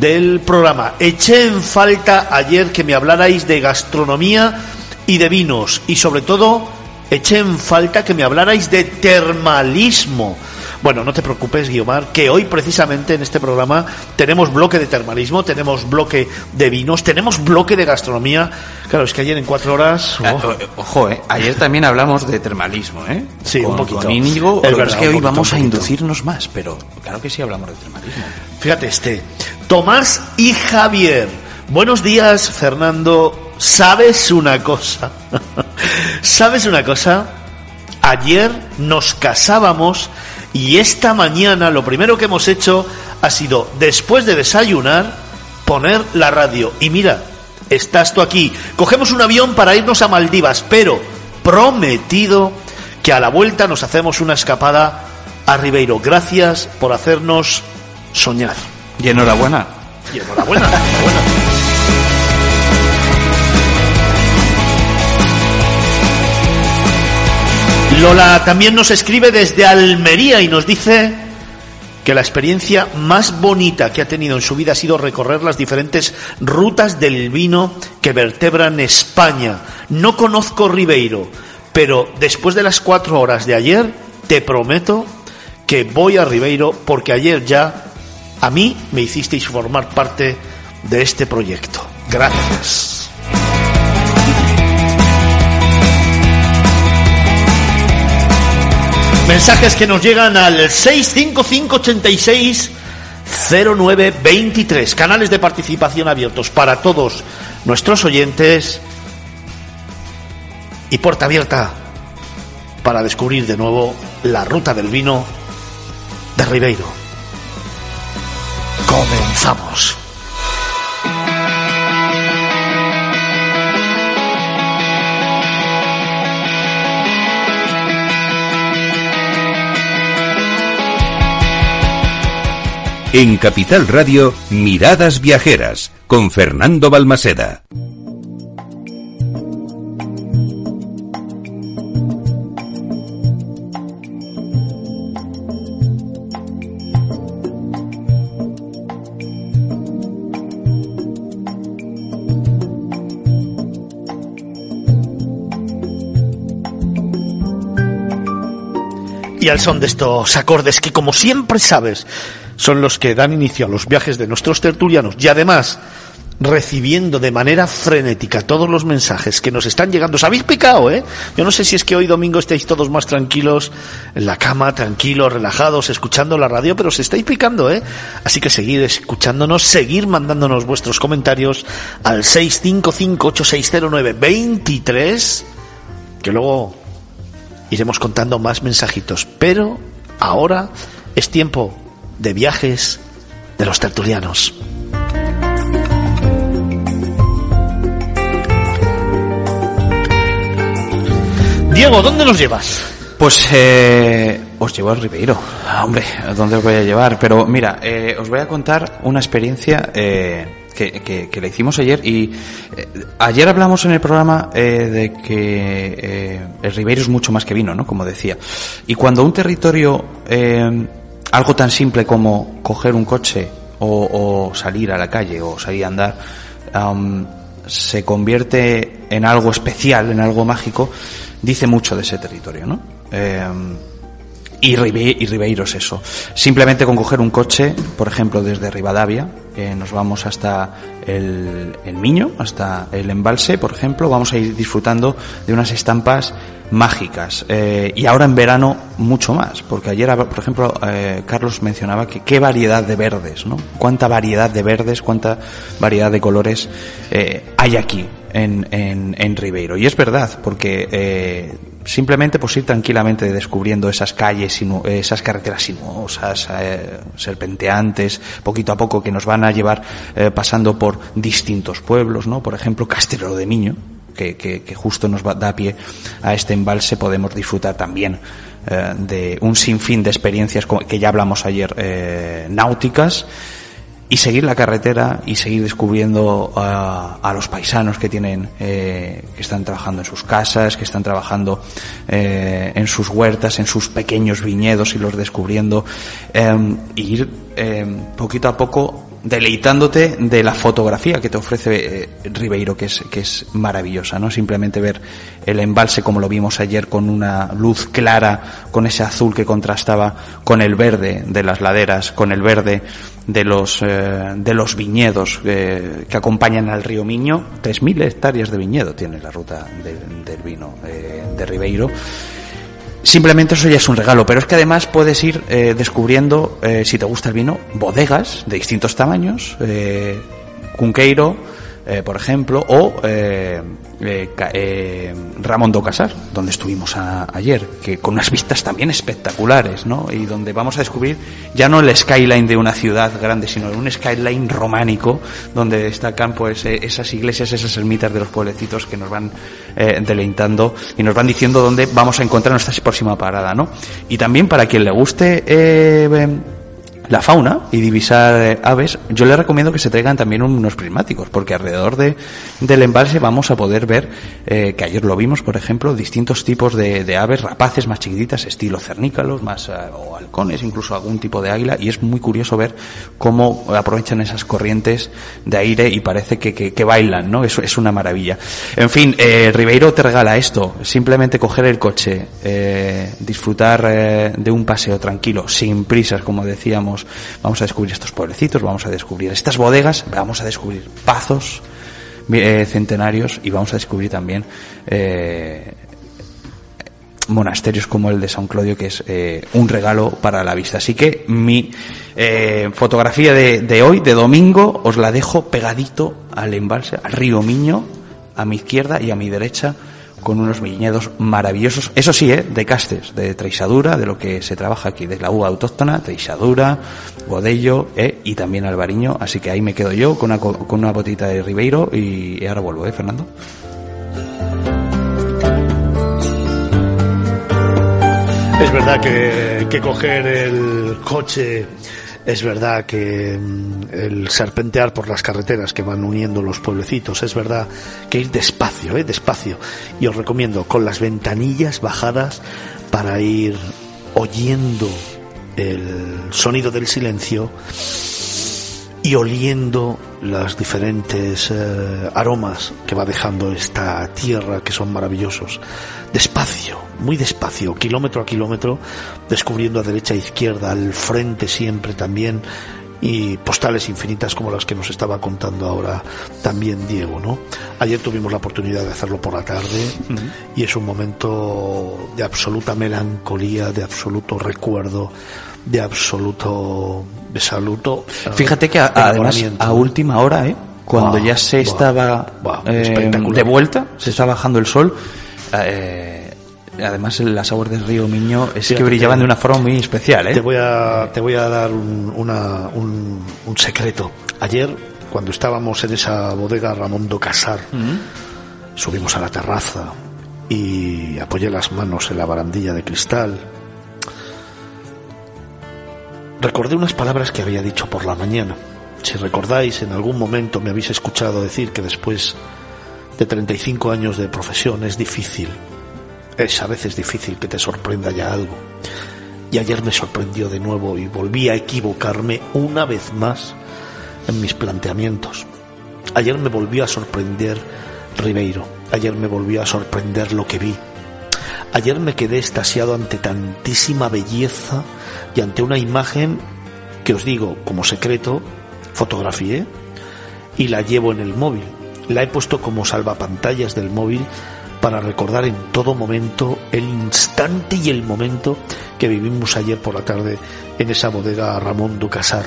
del programa. Eché en falta ayer que me hablarais de gastronomía y de vinos y sobre todo eché en falta que me hablarais de termalismo. Bueno, no te preocupes, Guiomar, que hoy precisamente en este programa tenemos bloque de termalismo, tenemos bloque de vinos, tenemos bloque de gastronomía. Claro, es que ayer en cuatro horas... Ah, oh, o- Ojo, eh. ayer también hablamos de termalismo, ¿eh? Sí, con, un poquito. Con Íñigo, Es que verdad, es que un hoy poquito, vamos a inducirnos más, pero claro que sí hablamos de termalismo. Fíjate este. Tomás y Javier. Buenos días, Fernando. ¿Sabes una cosa? (laughs) ¿Sabes una cosa? Ayer nos casábamos y esta mañana lo primero que hemos hecho ha sido, después de desayunar, poner la radio. Y mira, estás tú aquí. Cogemos un avión para irnos a Maldivas, pero prometido que a la vuelta nos hacemos una escapada a Ribeiro. Gracias por hacernos soñar. Y enhorabuena. Y enhorabuena, enhorabuena. Lola también nos escribe desde Almería y nos dice que la experiencia más bonita que ha tenido en su vida ha sido recorrer las diferentes rutas del vino que vertebran España. No conozco Ribeiro, pero después de las cuatro horas de ayer, te prometo que voy a Ribeiro porque ayer ya a mí me hicisteis formar parte de este proyecto. Gracias. Mensajes que nos llegan al 65586 0923. Canales de participación abiertos para todos nuestros oyentes. Y puerta abierta para descubrir de nuevo la ruta del vino de Ribeiro. Comenzamos. En Capital Radio, Miradas Viajeras, con Fernando Balmaseda. Y al son de estos acordes que, como siempre sabes, son los que dan inicio a los viajes de nuestros tertulianos y además recibiendo de manera frenética todos los mensajes que nos están llegando. Os habéis picado, ¿eh? Yo no sé si es que hoy domingo estáis todos más tranquilos en la cama, tranquilos, relajados, escuchando la radio, pero os estáis picando, ¿eh? Así que seguid escuchándonos, seguir mandándonos vuestros comentarios al 655-8609-23, que luego iremos contando más mensajitos. Pero ahora es tiempo de viajes de los tertulianos. Diego, ¿dónde nos llevas? Pues eh, os llevo al Ribeiro. Ah, hombre, ¿a dónde os voy a llevar? Pero mira, eh, os voy a contar una experiencia eh, que, que- que la hicimos ayer y eh, ayer hablamos en el programa eh, de que el Ribeiro es mucho más que vino, ¿no? Como decía. Y cuando un territorio, algo tan simple como coger un coche o, salir a la calle o salir a andar, se convierte en algo especial, en algo mágico, dice mucho de ese territorio, ¿no? Eh, y, Ribe- y Ribeiro es eso. Simplemente con coger un coche, por ejemplo, desde Rivadavia, nos vamos hasta el, el Miño, hasta el embalse, por ejemplo, vamos a ir disfrutando de unas estampas mágicas. Eh, y ahora en verano mucho más, porque ayer, por ejemplo, eh, Carlos mencionaba que qué variedad de verdes, ¿no? Cuánta variedad de verdes, cuánta variedad de colores eh, hay aquí en, en, en Ribeiro. Y es verdad, porque eh, simplemente pues ir tranquilamente descubriendo esas calles, esas carreteras sinuosas, eh, serpenteantes, poquito a poco que nos van a llevar eh, pasando por distintos pueblos, ¿no? Por ejemplo, Castelló de Miño, que, que, que, justo nos da pie a este embalse, podemos disfrutar también eh, de un sinfín de experiencias que ya hablamos ayer eh, náuticas y seguir la carretera y seguir descubriendo a, a los paisanos que tienen eh, que están trabajando en sus casas que están trabajando en sus huertas en sus pequeños viñedos y los descubriendo eh, ir poquito a poco deleitándote de la fotografía que te ofrece eh, Ribeiro, que es, que es maravillosa, ¿no? Simplemente ver el embalse como lo vimos ayer con una luz clara, con ese azul que contrastaba con el verde de las laderas, con el verde de los, eh, de los viñedos eh, que acompañan al río Miño. 3.000 hectáreas de viñedo tiene la ruta del vino de Ribeiro Simplemente eso ya es un regalo, pero es que además puedes ir eh, descubriendo, eh, si te gusta el vino, bodegas de distintos tamaños, eh, Cunqueiro, eh, por ejemplo, o eh, eh, Ramón do Casar, donde estuvimos a, ayer, que con unas vistas también espectaculares, ¿no? Y donde vamos a descubrir ya no el skyline de una ciudad grande, sino un skyline románico, donde destacan pues eh, esas iglesias, esas ermitas de los pueblecitos que nos van eh, deleitando y nos van diciendo dónde vamos a encontrar nuestra próxima parada, ¿no? Y también para quien le guste eh, la fauna y divisar eh, aves, yo le recomiendo que se traigan también unos prismáticos, porque alrededor de, del embalse vamos a poder ver, eh, que ayer lo vimos, por ejemplo, distintos tipos de, de aves rapaces más chiquititas, estilo cernícalos, más, eh, o halcones, incluso algún tipo de águila, y es muy curioso ver cómo aprovechan esas corrientes de aire y parece que, que, bailan, ¿no? Eso es una maravilla. En fin, eh, Ribeiro te regala esto, simplemente coger el coche, disfrutar de un paseo tranquilo, sin prisas, como decíamos, vamos, a descubrir estos pueblecitos, vamos a descubrir estas bodegas, vamos a descubrir pazos eh, centenarios y vamos a descubrir también eh, monasterios como el de San Claudio, que es eh, un regalo para la vista. Así que mi fotografía de, de, hoy, de domingo, os la dejo pegadito al embalse, al río Miño, a mi izquierda y a mi derecha, con unos viñedos maravillosos, eso sí, ¿eh? de castes, de treixadura, de lo que se trabaja aquí, de la uva autóctona, treixadura, godello ¿eh? y también albariño, así que ahí me quedo yo con una, con una botita de Ribeiro y, y ahora vuelvo, ¿eh, Fernando? Es verdad que, que coger el coche es verdad que mm, el serpentear por las carreteras que van uniendo los pueblecitos, es verdad que ir despacio, ¿eh? despacio. Y os recomiendo con las ventanillas bajadas para ir oyendo el sonido del silencio y oliendo los diferentes eh, aromas que va dejando esta tierra que son maravillosos. Despacio, muy despacio, kilómetro a kilómetro, descubriendo a derecha e izquierda, al frente siempre también, y postales infinitas como las que nos estaba contando ahora también Diego, ¿no? Ayer tuvimos la oportunidad de hacerlo por la tarde uh -huh. y es un momento de absoluta melancolía, de absoluto recuerdo, de absoluto de saluto. Fíjate que a, además a última hora, ¿eh? cuando ya se estaba eh, de vuelta, se está bajando el sol, eh, además las aguas del río Miño es Fíjate, que brillaban de una forma muy especial. ¿eh? Te, voy a, te voy a dar un, una, un, un secreto. Ayer, cuando estábamos en esa bodega Ramón do Casar, uh -huh. subimos a la terraza y apoyé las manos en la barandilla de cristal recordé unas palabras que había dicho por la mañana. Si recordáis, en algún momento me habéis escuchado decir que después de 35 años de profesión es difícil, es a veces difícil que te sorprenda ya algo. Y ayer me sorprendió de nuevo y volví a equivocarme una vez más en mis planteamientos. Ayer me volvió a sorprender Ribeiro, ayer me volvió a sorprender lo que vi. Ayer me quedé estasiado ante tantísima belleza y ante una imagen que os digo como secreto, fotografié y la llevo en el móvil. La he puesto como salvapantallas del móvil para recordar en todo momento el instante y el momento que vivimos ayer por la tarde en esa bodega Ramón Ducasar.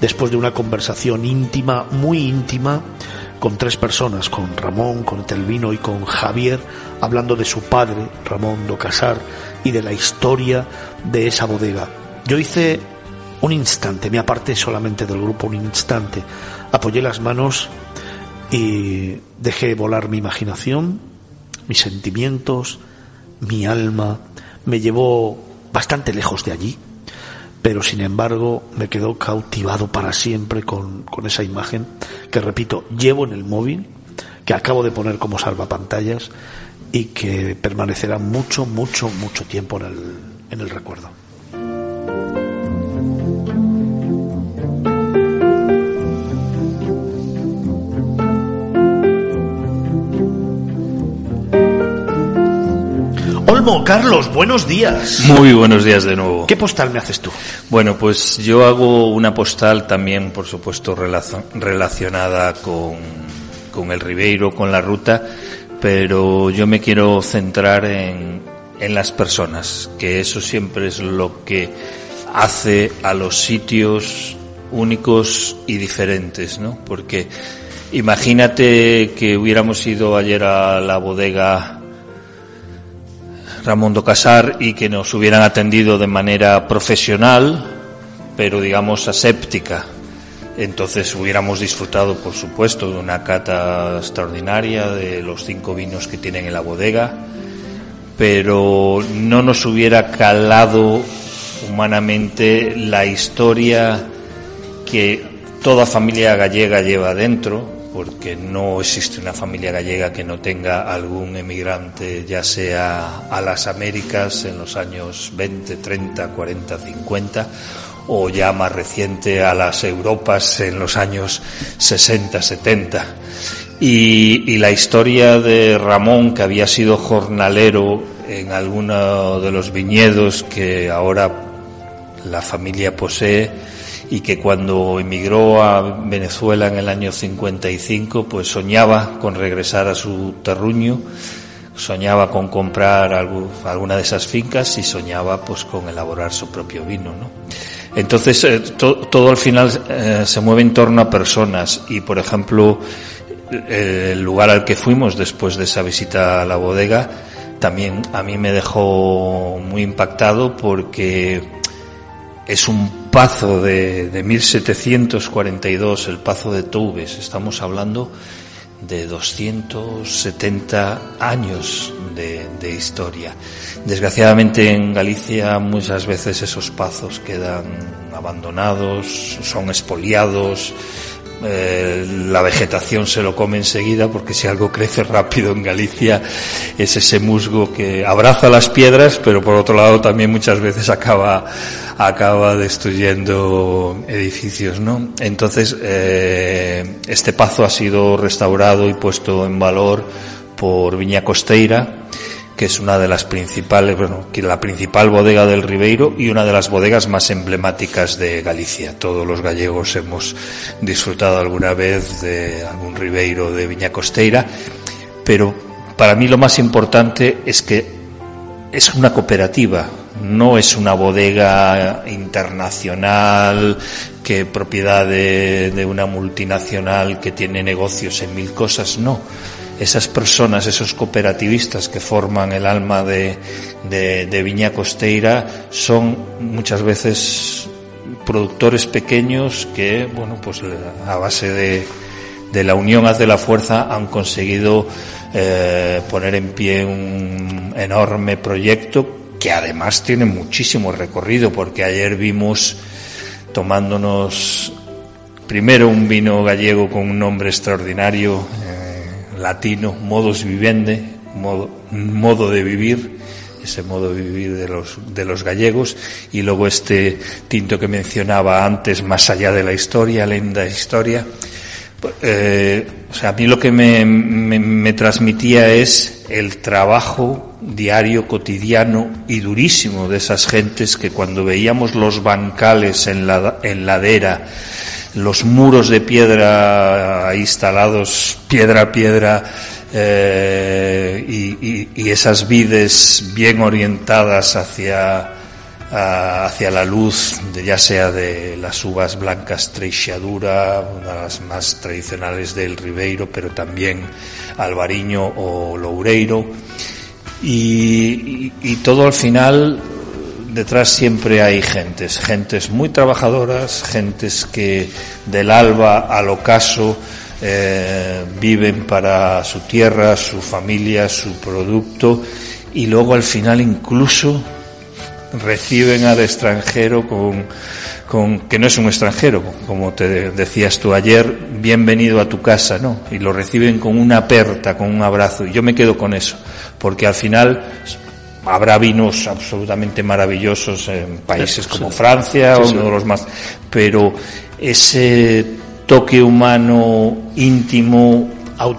Después de una conversación íntima, muy íntima, con tres personas, con Ramón, con Telvino y con Javier, hablando de su padre, Ramón do Casar, y de la historia de esa bodega. Yo hice un instante, me aparté solamente del grupo un instante, apoyé las manos y dejé volar mi imaginación, mis sentimientos, mi alma, me llevó bastante lejos de allí, pero sin embargo me quedó cautivado para siempre con, con esa imagen que, repito, llevo en el móvil, que acabo de poner como salvapantallas y que permanecerá mucho, mucho, mucho tiempo en el, en el recuerdo. Carlos, buenos días. Muy buenos días de nuevo. ¿Qué postal me haces tú? Bueno, pues yo hago una postal también, por supuesto, relacionada con, con el Ribeiro, con la ruta, pero yo me quiero centrar en, en las personas, que eso siempre es lo que hace a los sitios únicos y diferentes, ¿no? Porque imagínate que hubiéramos ido ayer a la bodega Ramón do Casar y que nos hubieran atendido de manera profesional, pero digamos aséptica. Entonces hubiéramos disfrutado, por supuesto, de una cata extraordinaria de los cinco vinos que tienen en la bodega, pero no nos hubiera calado humanamente la historia que toda familia gallega lleva dentro, porque no existe una familia gallega que no tenga algún emigrante, ya sea a las Américas en los años 20, 30, 40, 50, o ya más reciente a las Europas en los años 60, 70. Y, y la historia de Ramón, que había sido jornalero en alguno de los viñedos que ahora la familia posee, y que cuando emigró a Venezuela en el año 55, pues soñaba con regresar a su terruño, soñaba con comprar algo- alguna de esas fincas y soñaba pues con elaborar su propio vino, ¿no? Entonces eh, to- todo al final eh, se mueve en torno a personas y por ejemplo el lugar al que fuimos después de esa visita a la bodega también a mí me dejó muy impactado porque es un pazo de, de 1742, el pazo de Toubes. Estamos hablando de 270 años de, de historia. Desgraciadamente en Galicia muchas veces esos pazos quedan abandonados, son expoliados, eh, la vegetación se lo come enseguida porque si algo crece rápido en Galicia es ese musgo que abraza las piedras pero por otro lado también muchas veces acaba acaba destruyendo edificios no entonces eh, este pazo ha sido restaurado y puesto en valor por Viña Costeira que es una de las principales, bueno, la principal bodega del Ribeiro y una de las bodegas más emblemáticas de Galicia. Todos los gallegos hemos disfrutado alguna vez de algún Ribeiro de Viña Costeira, pero para mí lo más importante es que es una cooperativa, no es una bodega internacional que propiedad de, de una multinacional que tiene negocios en mil cosas, no esas personas, esos cooperativistas que forman el alma de, de, Viña Costeira son muchas veces productores pequeños que, bueno, pues a base de, de la unión hace la fuerza han conseguido eh, poner en pie un enorme proyecto que además tiene muchísimo recorrido porque ayer vimos tomándonos primero un vino gallego con un nombre extraordinario latino, modus vivendi, modo, modo de vivir, ese modo de vivir de los, de los gallegos, y luego este tinto que mencionaba antes, más allá de la historia, lenda historia. Eh, o sea, a mí lo que me, me, me transmitía es el trabajo diario, cotidiano y durísimo de esas gentes que cuando veíamos los bancales en la en ladera, los muros de piedra instalados piedra a piedra eh, y, y, esas vides bien orientadas hacia hacia la luz, de, ya sea de las uvas blancas Treixadura, una de las más tradicionales del Ribeiro, pero también Albariño o Loureiro. Y, y, todo al final, detrás siempre hay gentes, gentes muy trabajadoras, gentes que del alba al ocaso eh, viven para su tierra, su familia, su producto y luego al final incluso reciben al extranjero con, que no es un extranjero, como te decías tú ayer, bienvenido a tu casa, ¿no? Y lo reciben con una aperta, con un abrazo. Y yo me quedo con eso, porque al final habrá vinos absolutamente maravillosos en países como Francia, uno de los más, pero ese toque humano íntimo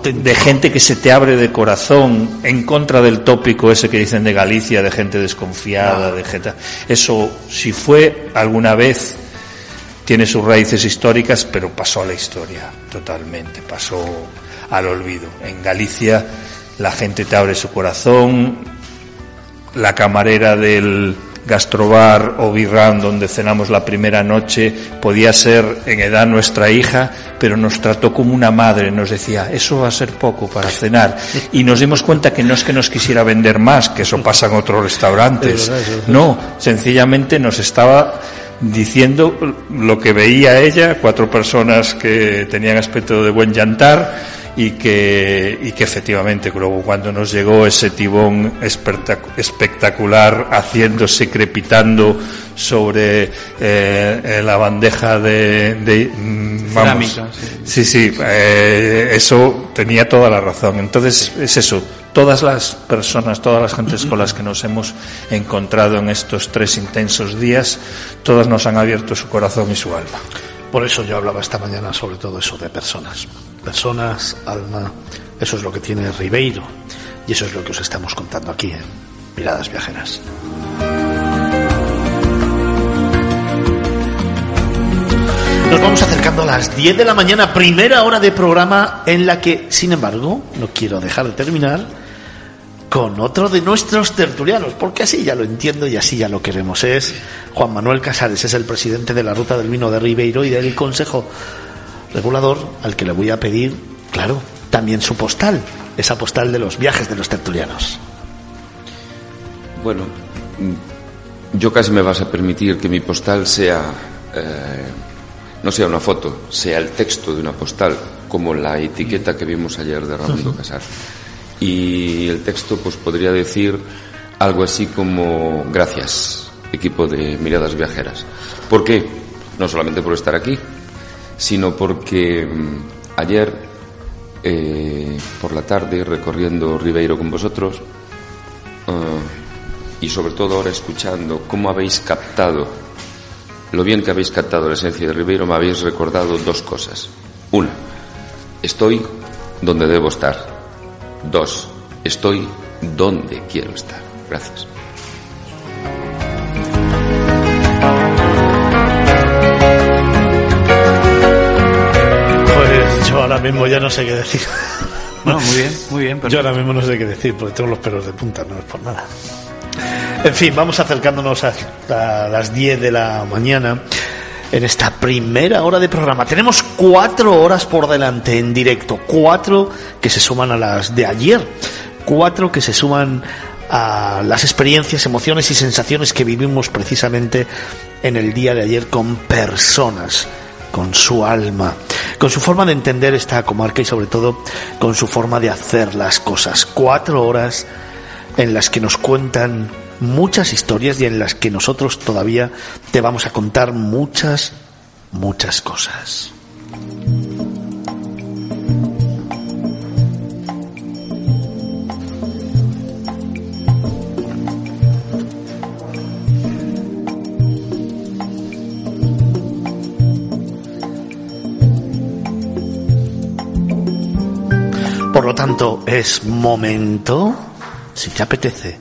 de gente que se te abre de corazón en contra del tópico ese que dicen de Galicia, de gente desconfiada, de gente... Eso, si fue alguna vez, tiene sus raíces históricas, pero pasó a la historia totalmente, pasó al olvido. En Galicia la gente te abre su corazón, la camarera del gastrobar o birran donde cenamos la primera noche podía ser en edad nuestra hija, pero nos trató como una madre, nos decía, eso va a ser poco para cenar. Y nos dimos cuenta que no es que nos quisiera vender más, que eso pasa en otros restaurantes. No, sencillamente nos estaba diciendo lo que veía ella, cuatro personas que tenían aspecto de buen llantar, y que, y que efectivamente luego cuando nos llegó ese tibón espectacular haciéndose crepitando sobre eh, la bandeja de, de mm, vamos, sí sí, eh, eso tenía toda la razón. Entonces es eso todas las personas todas las gentes con las que nos hemos encontrado en estos tres intensos días todas nos han abierto su corazón y su alma. Por eso yo hablaba esta mañana sobre todo eso de personas. Personas, alma, eso es lo que tiene Ribeiro y eso es lo que os estamos contando aquí en Miradas Viajeras. Nos vamos acercando a las 10 de la mañana, primera hora de programa en la que, sin embargo, no quiero dejar de terminar con otro de nuestros tertulianos, porque así ya lo entiendo y así ya lo queremos. Es Juan Manuel Casares, es el presidente de la Ruta del Vino de Ribeiro y del Consejo Regulador, al que le voy a pedir, claro, también su postal, esa postal de los viajes de los tertulianos. Bueno, yo casi me vas a permitir que mi postal sea, eh, no sea una foto, sea el texto de una postal, como la etiqueta que vimos ayer de Ramón Casar y el texto pues podría decir algo así como gracias equipo de miradas viajeras ¿por qué? no solamente por estar aquí sino porque mm, ayer eh, por la tarde recorriendo Ribeiro con vosotros eh, y sobre todo ahora escuchando cómo habéis captado lo bien que habéis captado la esencia de Ribeiro me habéis recordado dos cosas una estoy donde debo estar Dos, estoy donde quiero estar. Gracias. Ahora mismo ya no sé qué decir. (laughs) Bueno, muy bien, muy bien. Yo ahora mismo no sé qué decir porque tengo los pelos de punta, no es por nada. En fin, vamos acercándonos a las 10 de la mañana en esta primera hora de programa. Tenemos cuatro horas por delante en directo, cuatro que se suman a las de ayer, cuatro que se suman a las experiencias, emociones y sensaciones que vivimos precisamente en el día de ayer con personas, con su alma, con su forma de entender esta comarca y sobre todo con su forma de hacer las cosas. Cuatro horas en las que nos cuentan muchas historias y en las que nosotros todavía te vamos a contar muchas, muchas cosas. es momento, si te apetece,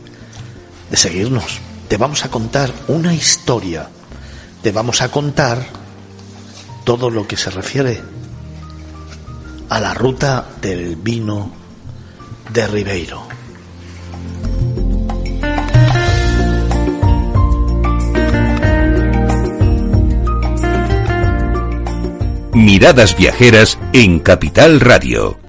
de seguirnos. Te vamos a contar una historia. Te vamos a contar todo lo que se refiere a la ruta del vino de Ribeiro. Miradas viajeras en Capital Radio.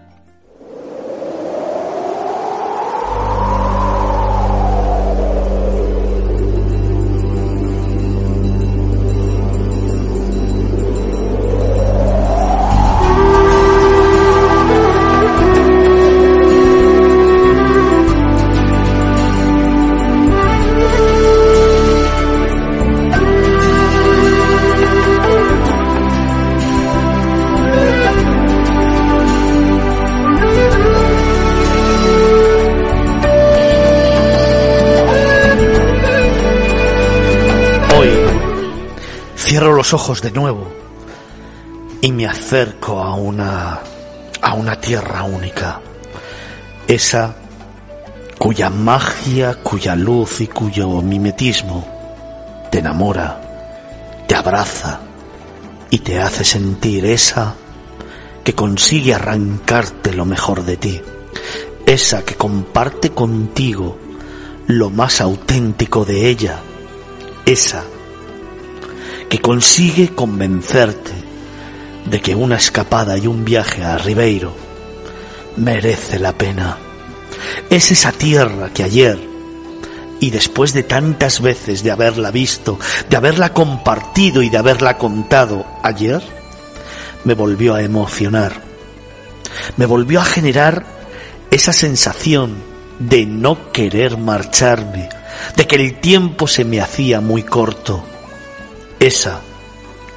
Ojos de nuevo y me acerco a una a una tierra única, esa cuya magia, cuya luz y cuyo mimetismo te enamora, te abraza y te hace sentir esa que consigue arrancarte lo mejor de ti, esa que comparte contigo lo más auténtico de ella, esa que consigue convencerte de que una escapada y un viaje a Ribeiro merece la pena. Es esa tierra que ayer, y después de tantas veces de haberla visto, de haberla compartido y de haberla contado ayer, me volvió a emocionar. Me volvió a generar esa sensación de no querer marcharme, de que el tiempo se me hacía muy corto esa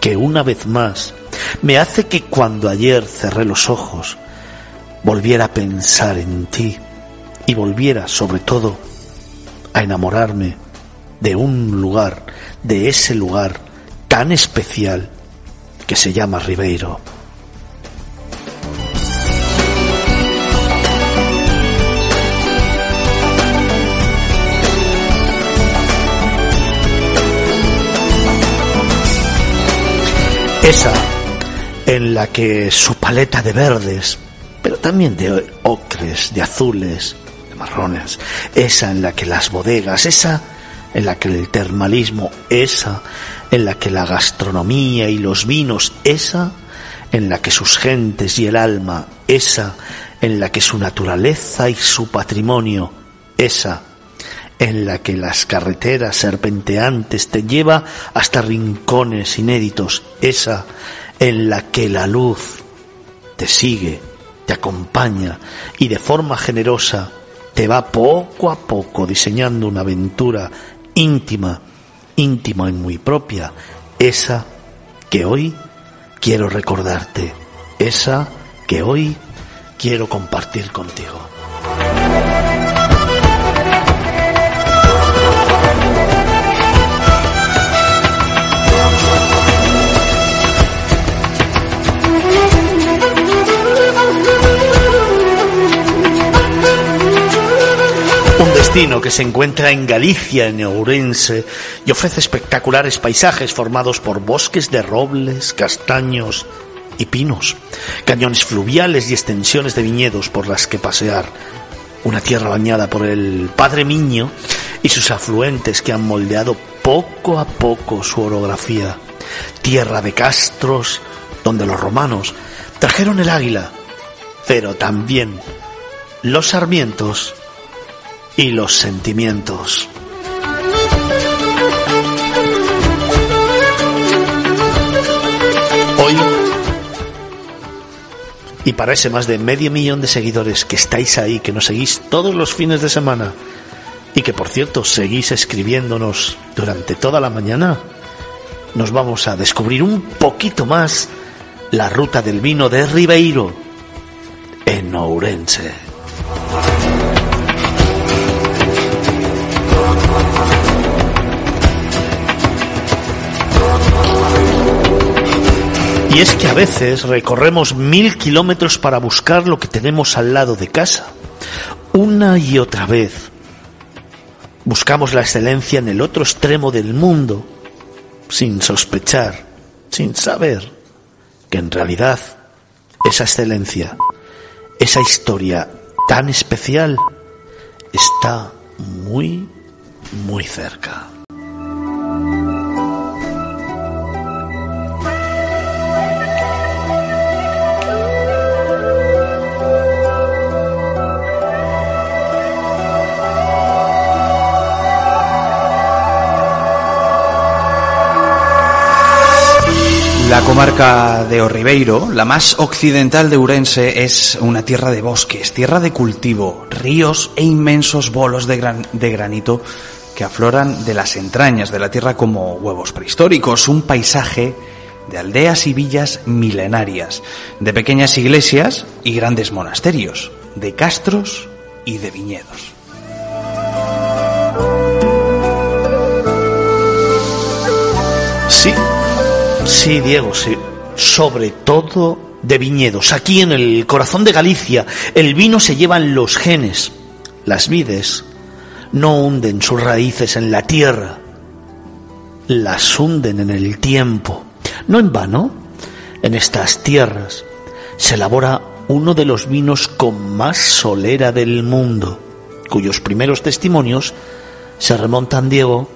que una vez más me hace que cuando ayer cerré los ojos volviera a pensar en ti y volviera sobre todo a enamorarme de un lugar, de ese lugar tan especial que se llama Ribeiro. Esa en la que su paleta de verdes, pero también de ocres, de azules, de marrones, esa en la que las bodegas, esa en la que el termalismo, esa en la que la gastronomía y los vinos, esa en la que sus gentes y el alma, esa en la que su naturaleza y su patrimonio, esa en la que las carreteras serpenteantes te lleva hasta rincones inéditos, esa en la que la luz te sigue, te acompaña y de forma generosa te va poco a poco diseñando una aventura íntima, íntima y muy propia, esa que hoy quiero recordarte, esa que hoy quiero compartir contigo. Que se encuentra en Galicia, en Ourense, y ofrece espectaculares paisajes formados por bosques de robles, castaños y pinos, cañones fluviales y extensiones de viñedos por las que pasear, una tierra bañada por el Padre Miño y sus afluentes que han moldeado poco a poco su orografía, tierra de castros donde los romanos trajeron el águila, pero también los sarmientos y los sentimientos. Hoy, y para ese más de medio millón de seguidores que estáis ahí, que nos seguís todos los fines de semana, y que por cierto seguís escribiéndonos durante toda la mañana, nos vamos a descubrir un poquito más la ruta del vino de Ribeiro en Ourense. Y es que a veces recorremos mil kilómetros para buscar lo que tenemos al lado de casa. Una y otra vez. Buscamos la excelencia en el otro extremo del mundo, sin sospechar, sin saber que en realidad esa excelencia, esa historia tan especial, está muy, muy cerca. La comarca de Orribeiro, la más occidental de Urense, es una tierra de bosques, tierra de cultivo, ríos e inmensos bolos de, de granito que afloran de las entrañas de la tierra como huevos prehistóricos, un paisaje de aldeas y villas milenarias, de pequeñas iglesias y grandes monasterios, de castros y de viñedos. Sí, sí, Diego, sí. Sobre todo de viñedos. Aquí en el corazón de Galicia, el vino se lleva en los genes. Las vides no hunden sus raíces en la tierra, las hunden en el tiempo. No en vano, en estas tierras se elabora uno de los vinos con más solera del mundo, cuyos primeros testimonios se remontan, Diego,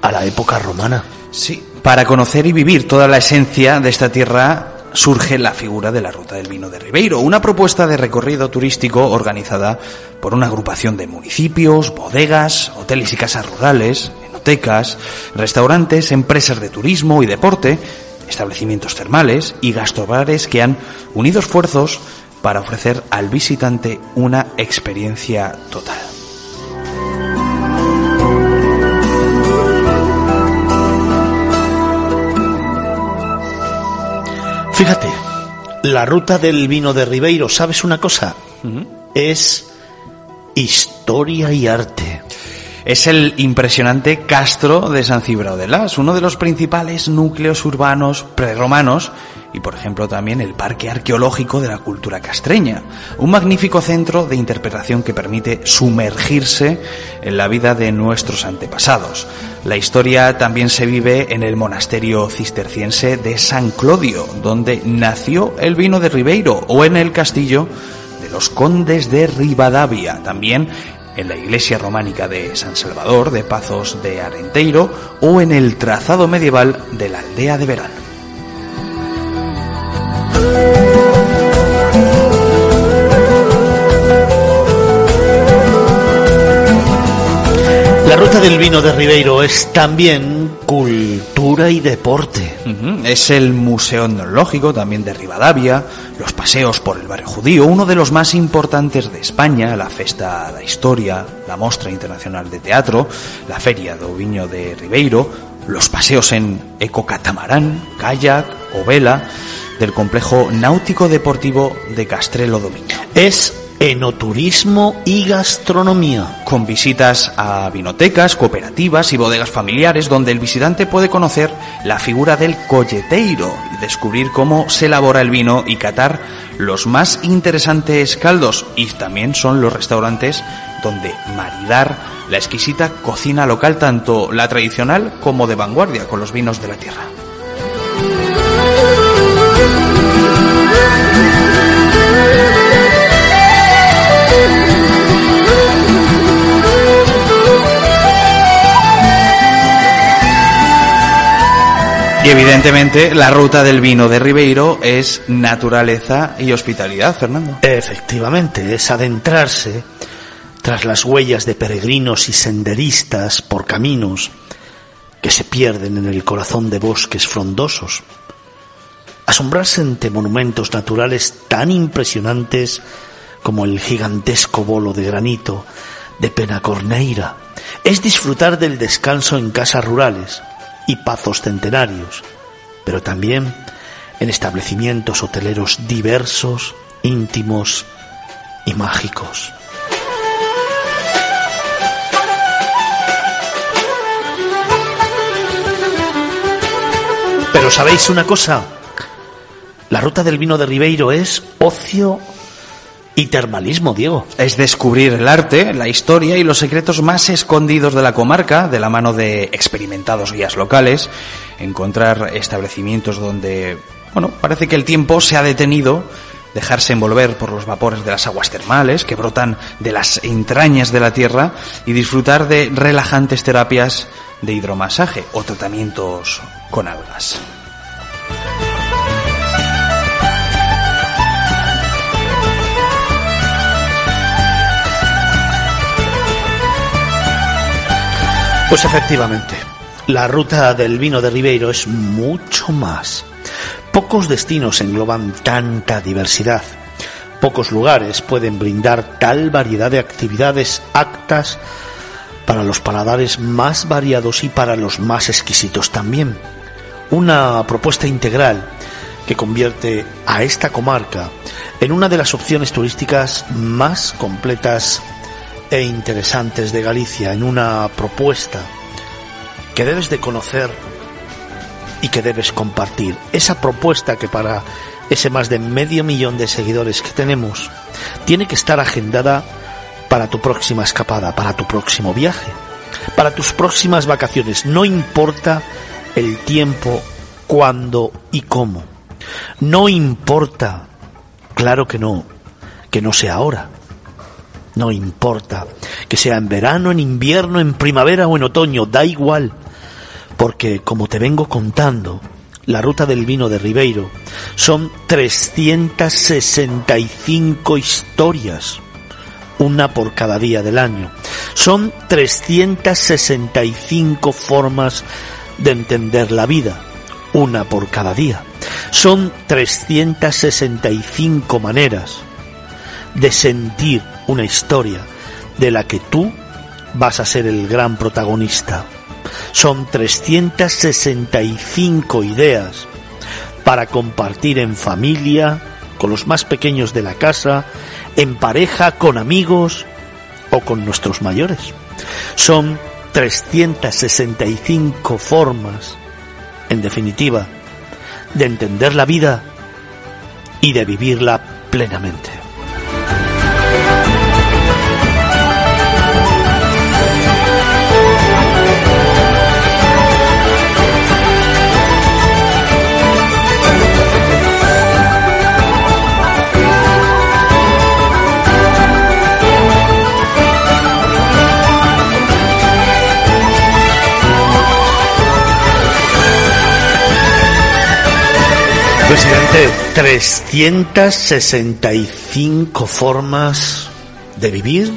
a la época romana. Sí. Para conocer y vivir toda la esencia de esta tierra surge la figura de la Ruta del Vino de Ribeiro, una propuesta de recorrido turístico organizada por una agrupación de municipios, bodegas, hoteles y casas rurales, enotecas, restaurantes, empresas de turismo y deporte, establecimientos termales y gastrobares que han unido esfuerzos para ofrecer al visitante una experiencia total. Fíjate, la ruta del vino de Ribeiro, ¿sabes una cosa? Es historia y arte. Es el impresionante castro de San Cibrao de Las, uno de los principales núcleos urbanos prerromanos y, por ejemplo, también el Parque Arqueológico de la Cultura Castreña, un magnífico centro de interpretación que permite sumergirse en la vida de nuestros antepasados. La historia también se vive en el monasterio cisterciense de San Clodio, donde nació el vino de Ribeiro, o en el castillo de los condes de Rivadavia, también en la iglesia románica de San Salvador de Pazos de Arenteiro o en el trazado medieval de la aldea de Verán. Del vino de Ribeiro es también cultura y deporte. Es el Museo Etnológico también de Rivadavia, los paseos por el barrio judío, uno de los más importantes de España, la Festa da Historia, la Mostra Internacional de Teatro, la Feria do Viño de Ribeiro, los paseos en ecocatamarán, kayak o vela del complejo náutico deportivo de Castrelo do Miño. Es enoturismo y gastronomía. con visitas a vinotecas, cooperativas y bodegas familiares donde el visitante puede conocer la figura del colleteiro descubrir cómo se elabora el vino y catar los más interesantes caldos y también son los restaurantes donde maridar la exquisita cocina local tanto la tradicional como de vanguardia con los vinos de la tierra. Y evidentemente la ruta del vino de Ribeiro es naturaleza y hospitalidad, Fernando. Efectivamente, es adentrarse tras las huellas de peregrinos y senderistas por caminos que se pierden en el corazón de bosques frondosos. Asombrarse ante monumentos naturales tan impresionantes como el gigantesco bolo de granito de Penacorneira. Es disfrutar del descanso en casas rurales y pazos centenarios, pero también en establecimientos hoteleros diversos, íntimos y mágicos. Pero ¿sabéis una cosa? La ruta del vino de Ribeiro es ocio y termalismo, Diego. Es descubrir el arte, la historia y los secretos más escondidos de la comarca de la mano de experimentados guías locales, encontrar establecimientos donde, bueno, parece que el tiempo se ha detenido, dejarse envolver por los vapores de las aguas termales que brotan de las entrañas de la tierra y disfrutar de relajantes terapias de hidromasaje o tratamientos con algas. Pues efectivamente, la ruta del vino de Ribeiro es mucho más. Pocos destinos engloban tanta diversidad. Pocos lugares pueden brindar tal variedad de actividades actas para los paladares más variados y para los más exquisitos también. Una propuesta integral que convierte a esta comarca en una de las opciones turísticas más completas e interesantes de Galicia, en una propuesta que debes de conocer y que debes compartir. Esa propuesta que para ese más de medio millón de seguidores que tenemos tiene que estar agendada para tu próxima escapada, para tu próximo viaje, para tus próximas vacaciones. No importa el tiempo, cuándo y cómo. No importa, claro que no, que no sea ahora. No importa que sea en verano, en invierno, en primavera o en otoño, da igual porque como te vengo contando, la ruta del vino de Ribeiro son 365 historias, una por cada día del año. Son 365 formas de entender la vida, una por cada día. Son 365 maneras de sentir una historia de la que tú vas a ser el gran protagonista. Son 365 ideas para compartir en familia, con los más pequeños de la casa, en pareja, con amigos o con nuestros mayores. Son 365 formas, en definitiva, de entender la vida y de vivirla plenamente. Presidente, 365 formas de vivir,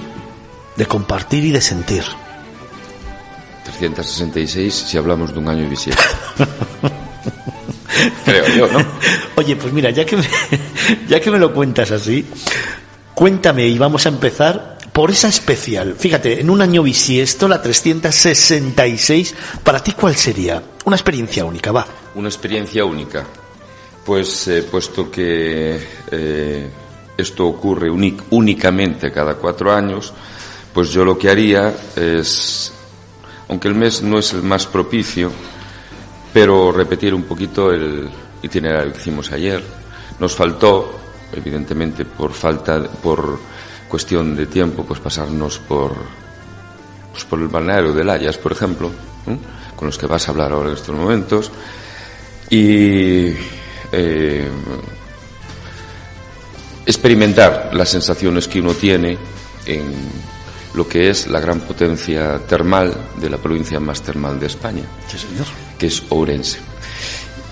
de compartir y de sentir. 366 si hablamos de un año bisiesto. (laughs) Creo yo, ¿no? Oye, pues mira, ya que, me, (laughs) ya que me lo cuentas así, cuéntame y vamos a empezar por esa especial. Fíjate, en un año bisiesto, la 366, ¿para ti cuál sería? Una experiencia única, va. Una experiencia única. Pues eh, puesto que eh, esto ocurre únicamente cada cuatro años, pues yo lo que haría es, aunque el mes no es el más propicio, pero repetir un poquito el itinerario que hicimos ayer. Nos faltó, evidentemente por falta, por cuestión de tiempo, pues pasarnos por, pues por el balneario de Layas, por ejemplo, con los que vas a hablar ahora en estos momentos, y eh, experimentar las sensaciones que uno tiene en lo que es la gran potencia termal de la provincia más termal de España, que es Ourense.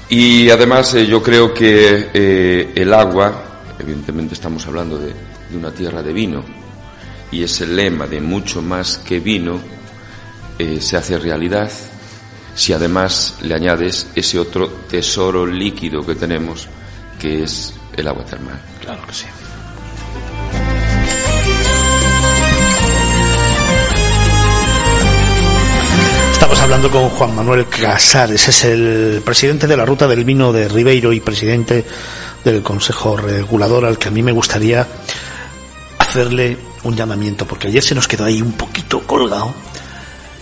Y además eh, yo creo que eh, el agua, evidentemente estamos hablando de, de, una tierra de vino, y ese lema de mucho más que vino se hace realidad si además le añades ese otro tesoro líquido que tenemos, que es el agua termal. Claro que sí. Estamos hablando con Juan Manuel Casares, es el presidente de la Ruta del Vino de Ribeiro y presidente del Consejo Regulador, al que a mí me gustaría hacerle un llamamiento, porque ayer se nos quedó ahí un poquito colgado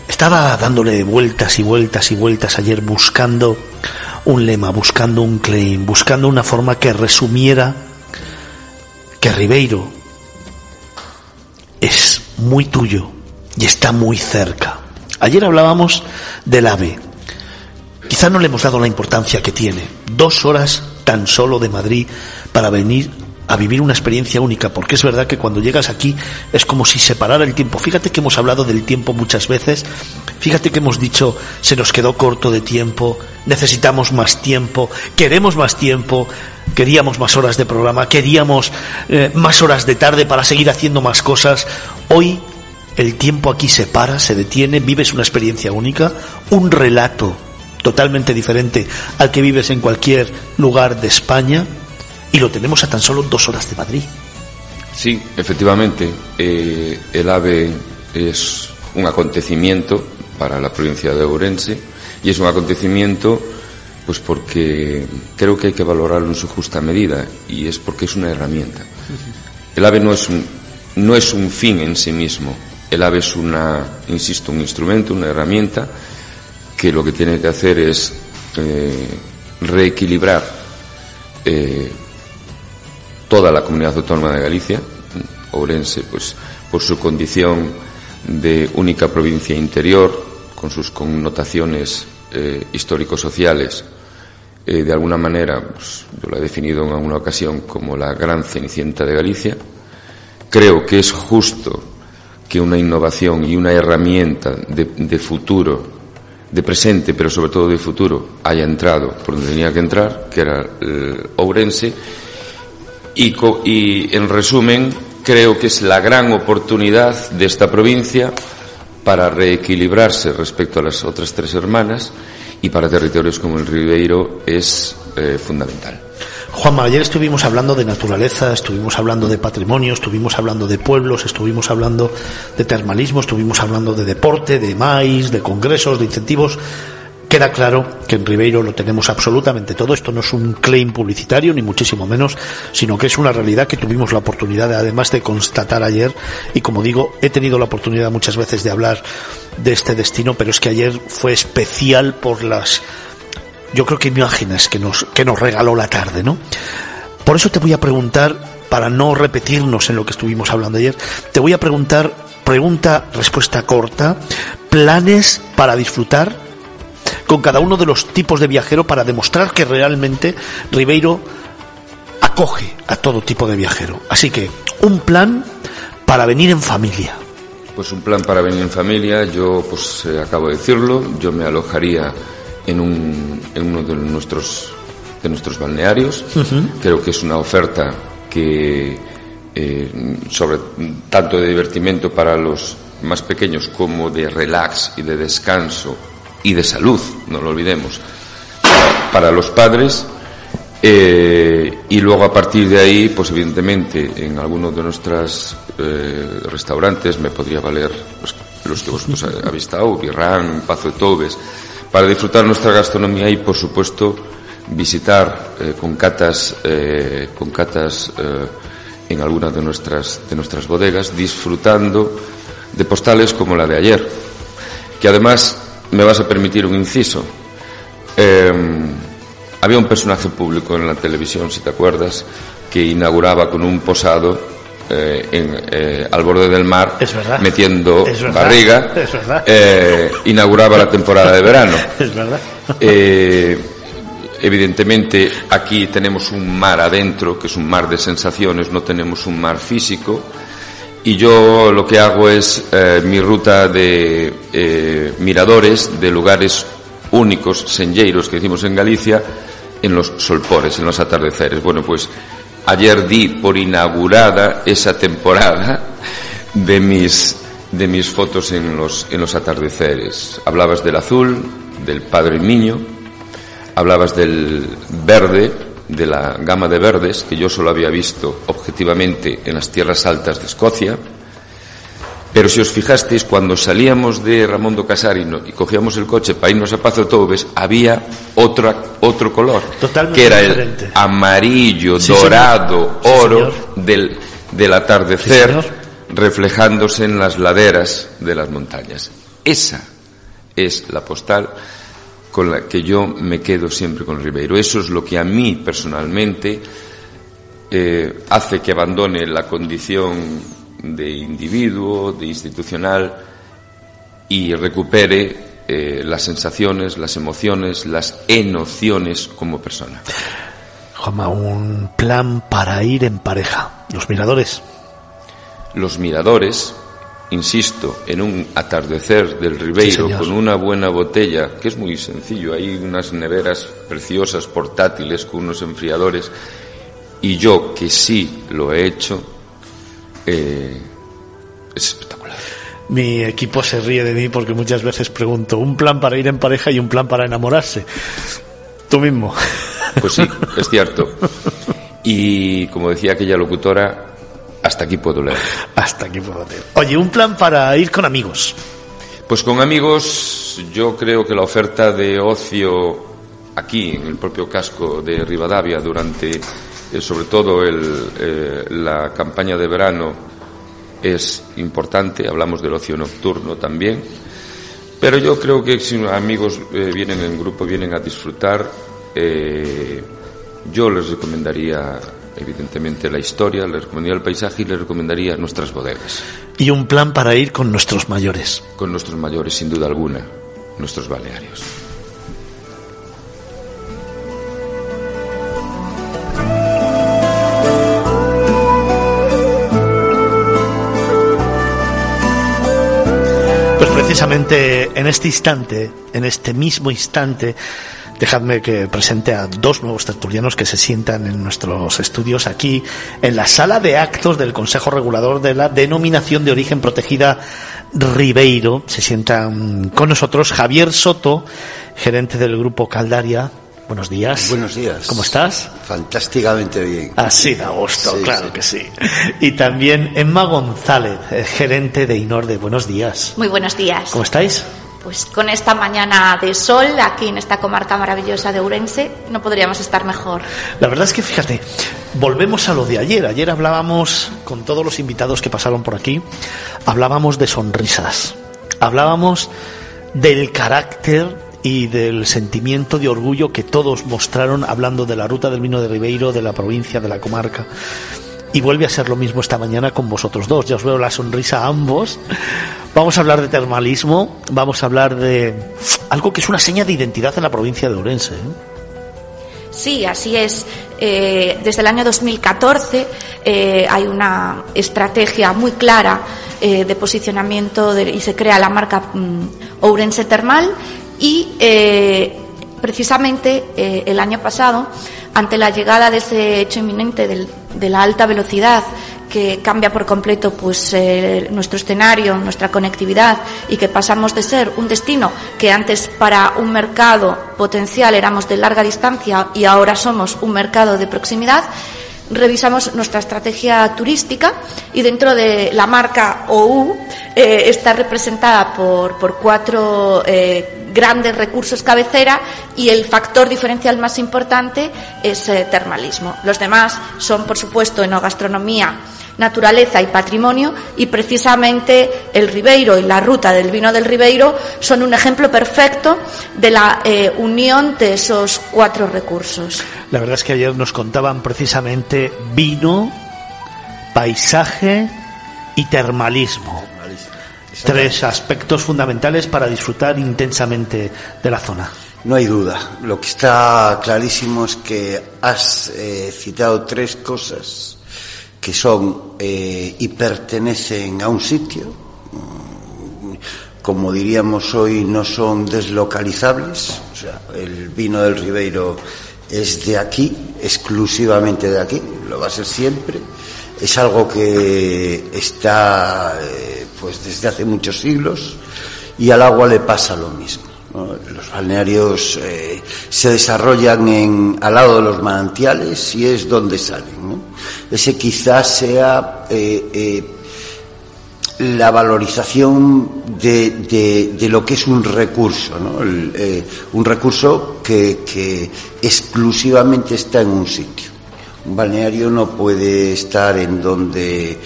estaba dándole vueltas y vueltas y vueltas ayer buscando un lema, buscando un claim, buscando una forma que resumiera que Ribeiro es muy tuyo y está muy cerca. Ayer hablábamos del AVE. Quizá no le hemos dado la importancia que tiene. Dos horas tan solo de Madrid para venir a vivir una experiencia única, porque es verdad que cuando llegas aquí es como si separara el tiempo. Fíjate que hemos hablado del tiempo muchas veces, fíjate que hemos dicho se nos quedó corto de tiempo, necesitamos más tiempo, queremos más tiempo, queríamos más horas de programa, queríamos eh, más horas de tarde para seguir haciendo más cosas. Hoy el tiempo aquí se para, se detiene, vives una experiencia única, un relato totalmente diferente al que vives en cualquier lugar de España y lo tenemos a tan solo dos horas de Madrid. Sí, efectivamente, eh, el AVE es un acontecimiento para la provincia de Ourense y es un acontecimiento pues porque creo que hay que valorarlo en su justa medida y es porque es una herramienta. El AVE no es un, no es un fin en sí mismo, el AVE es una, insisto, un instrumento, una herramienta que lo que tiene que hacer es eh, reequilibrar eh, toda la comunidad autónoma de Galicia, Ourense, pues por su condición de única provincia interior, con sus connotaciones eh, histórico-sociales, eh, de alguna manera, pues, yo lo he definido en alguna ocasión como la gran cenicienta de Galicia. Creo que es justo que una innovación y una herramienta de, futuro, de presente, pero sobre todo de futuro, haya entrado por donde tenía que entrar, que era el Ourense, y, y en resumen, creo que es la gran oportunidad de esta provincia para reequilibrarse respecto a las otras tres hermanas y para territorios como el Ribeiro es eh, fundamental. Juanma, ayer estuvimos hablando de naturaleza, estuvimos hablando de patrimonio, estuvimos hablando de pueblos, estuvimos hablando de termalismo, estuvimos hablando de deporte, de maíz, de congresos, de incentivos. Queda claro que en Ribeiro lo tenemos absolutamente todo. Esto no es un claim publicitario, ni muchísimo menos, sino que es una realidad que tuvimos la oportunidad, además de constatar ayer. Y como digo, he tenido la oportunidad muchas veces de hablar de este destino, pero es que ayer fue especial por las, yo creo que imágenes que nos, que nos regaló la tarde, ¿no? Por eso te voy a preguntar, para no repetirnos en lo que estuvimos hablando ayer, te voy a preguntar, pregunta, respuesta corta, planes para disfrutar con cada uno de los tipos de viajero para demostrar que realmente Ribeiro acoge a todo tipo de viajero. Así que un plan para venir en familia. Pues un plan para venir en familia, yo pues eh, acabo de decirlo, yo me alojaría en, un, en uno de nuestros, de nuestros balnearios. Creo que es una oferta que eh, sobre tanto de divertimento para los más pequeños como de relax y de descanso y de salud, no lo olvidemos, para, los padres. Eh, y luego a partir de ahí, pues evidentemente en algunos de nuestros eh, restaurantes me podría valer pues, los que vosotros habéis estado, Birran, Pazo de Tobes, para disfrutar nuestra gastronomía y por supuesto visitar eh, con catas, con catas en algunas de nuestras, de nuestras bodegas, disfrutando de postales como la de ayer, que además me vas a permitir un inciso. Em, había un personaje público en la televisión, si te acuerdas, que inauguraba con un posado eh, en, eh, al borde del mar, metiendo barriga, eh, inauguraba la temporada de verano. (laughs) Es verdad. evidentemente aquí tenemos un mar adentro, que es un mar de sensaciones, no tenemos un mar físico y yo lo que hago es eh, mi ruta de eh, miradores de lugares únicos, senlleiros que decimos en Galicia, en los solpores, en los atardeceres. Bueno, pues ayer di por inaugurada esa temporada de mis de mis fotos en los en los atardeceres. Hablabas del azul, del Padre Niño, hablabas del verde, de la gama de verdes que yo solo había visto objetivamente en las tierras altas de Escocia. Pero si os fijasteis, cuando salíamos de Ramón do Casarino y cogíamos el coche para irnos a Pazo Tobes, había otra, otro color, que era el amarillo, dorado, oro del, del atardecer, reflejándose en las laderas de las montañas. Esa es la postal con la que yo me quedo siempre con Ribeiro. Eso es lo que a mí personalmente eh, hace que abandone la condición de individuo, de institucional y recupere eh, las sensaciones, las emociones, las enociones como persona. Juanma, un plan para ir en pareja. Los miradores. Los miradores insisto, en un atardecer del Ribeiro con una buena botella, que es muy sencillo, hay unas neveras preciosas, portátiles, con unos enfriadores, y yo que sí lo he hecho, eh, es espectacular. Mi equipo se ríe de mí porque muchas veces pregunto un plan para ir en pareja y un plan para enamorarse. Tú mismo. Pues sí, es cierto. (laughs) Y como decía aquella locutora, hasta aquí puedo leer. Hasta aquí puedo leer. Oye, un plan para ir con amigos. Pues con amigos, yo creo que la oferta de ocio aquí, en el propio casco de Rivadavia, durante eh, sobre todo el, eh, la campaña de verano, es importante. Hablamos del ocio nocturno también. Pero yo creo que si amigos eh, vienen en grupo, vienen a disfrutar, yo les recomendaría evidentemente la historia, les recomendaría el paisaje y les recomendaría nuestras bodegas. Y un plan para ir con nuestros mayores. Con nuestros mayores, sin duda alguna, nuestros balnearios. Pues precisamente en este instante, en este mismo instante, dejadme que presente a dos nuevos tertulianos que se sientan en nuestros estudios aquí en la sala de actos del Consejo Regulador de la Denominación de Origen Protegida Ribeiro. Se sientan con nosotros Javier Soto, gerente del Grupo Caldaria. Buenos días. Buenos días. ¿Cómo estás? Fantásticamente bien. Así da gusto, Sí, claro sí. que sí. Y también Emma González, gerente de Inorde. Buenos días. Muy buenos días. ¿Cómo estáis? Pues con esta mañana de sol aquí en esta comarca maravillosa de Ourense no podríamos estar mejor. La verdad es que fíjate, volvemos a lo de ayer. Ayer hablábamos con todos los invitados que pasaron por aquí, hablábamos de sonrisas, hablábamos del carácter y del sentimiento de orgullo que todos mostraron hablando de la ruta del vino de Ribeiro, de la provincia, de la comarca. Y vuelve a ser lo mismo esta mañana con vosotros dos. Ya os veo la sonrisa a ambos. Vamos a hablar de termalismo, vamos a hablar de algo que es una seña de identidad en la provincia de Orense. ¿eh? Sí, así es. Eh, desde el año 2014 eh, hay una estrategia muy clara eh, de posicionamiento de- y se crea la marca mm, Ourense Termal y precisamente el año pasado, ante la llegada de ese hecho inminente del- de la alta velocidad que cambia por completo pues eh, nuestro escenario, nuestra conectividad y que pasamos de ser un destino que antes para un mercado potencial éramos de larga distancia y ahora somos un mercado de proximidad, revisamos nuestra estrategia turística y dentro de la marca OU eh, está representada por, por cuatro eh, grandes recursos cabecera y el factor diferencial más importante es eh, termalismo. Los demás son, por supuesto, enogastronomía, naturaleza y patrimonio y precisamente el Ribeiro y la ruta del vino del Ribeiro son un ejemplo perfecto de la eh, unión de esos cuatro recursos. La verdad es que ayer nos contaban precisamente vino, paisaje y termalismo. Tres aspectos fundamentales para disfrutar intensamente de la zona. No hay duda. Lo que está clarísimo es que has eh, citado tres cosas que son eh, y pertenecen a un sitio. Como diríamos hoy, no son deslocalizables. O sea, el vino del Ribeiro es de aquí, exclusivamente de aquí, lo va a ser siempre. Es algo que está eh, pues desde hace muchos siglos y al agua le pasa lo mismo. Los balnearios eh, se desarrollan en, al lado de los manantiales y es donde salen. ¿no? Ese quizás sea eh, eh, la valorización de, lo que es un recurso, ¿no? Un recurso que, exclusivamente está en un sitio. Un balneario no puede estar en donde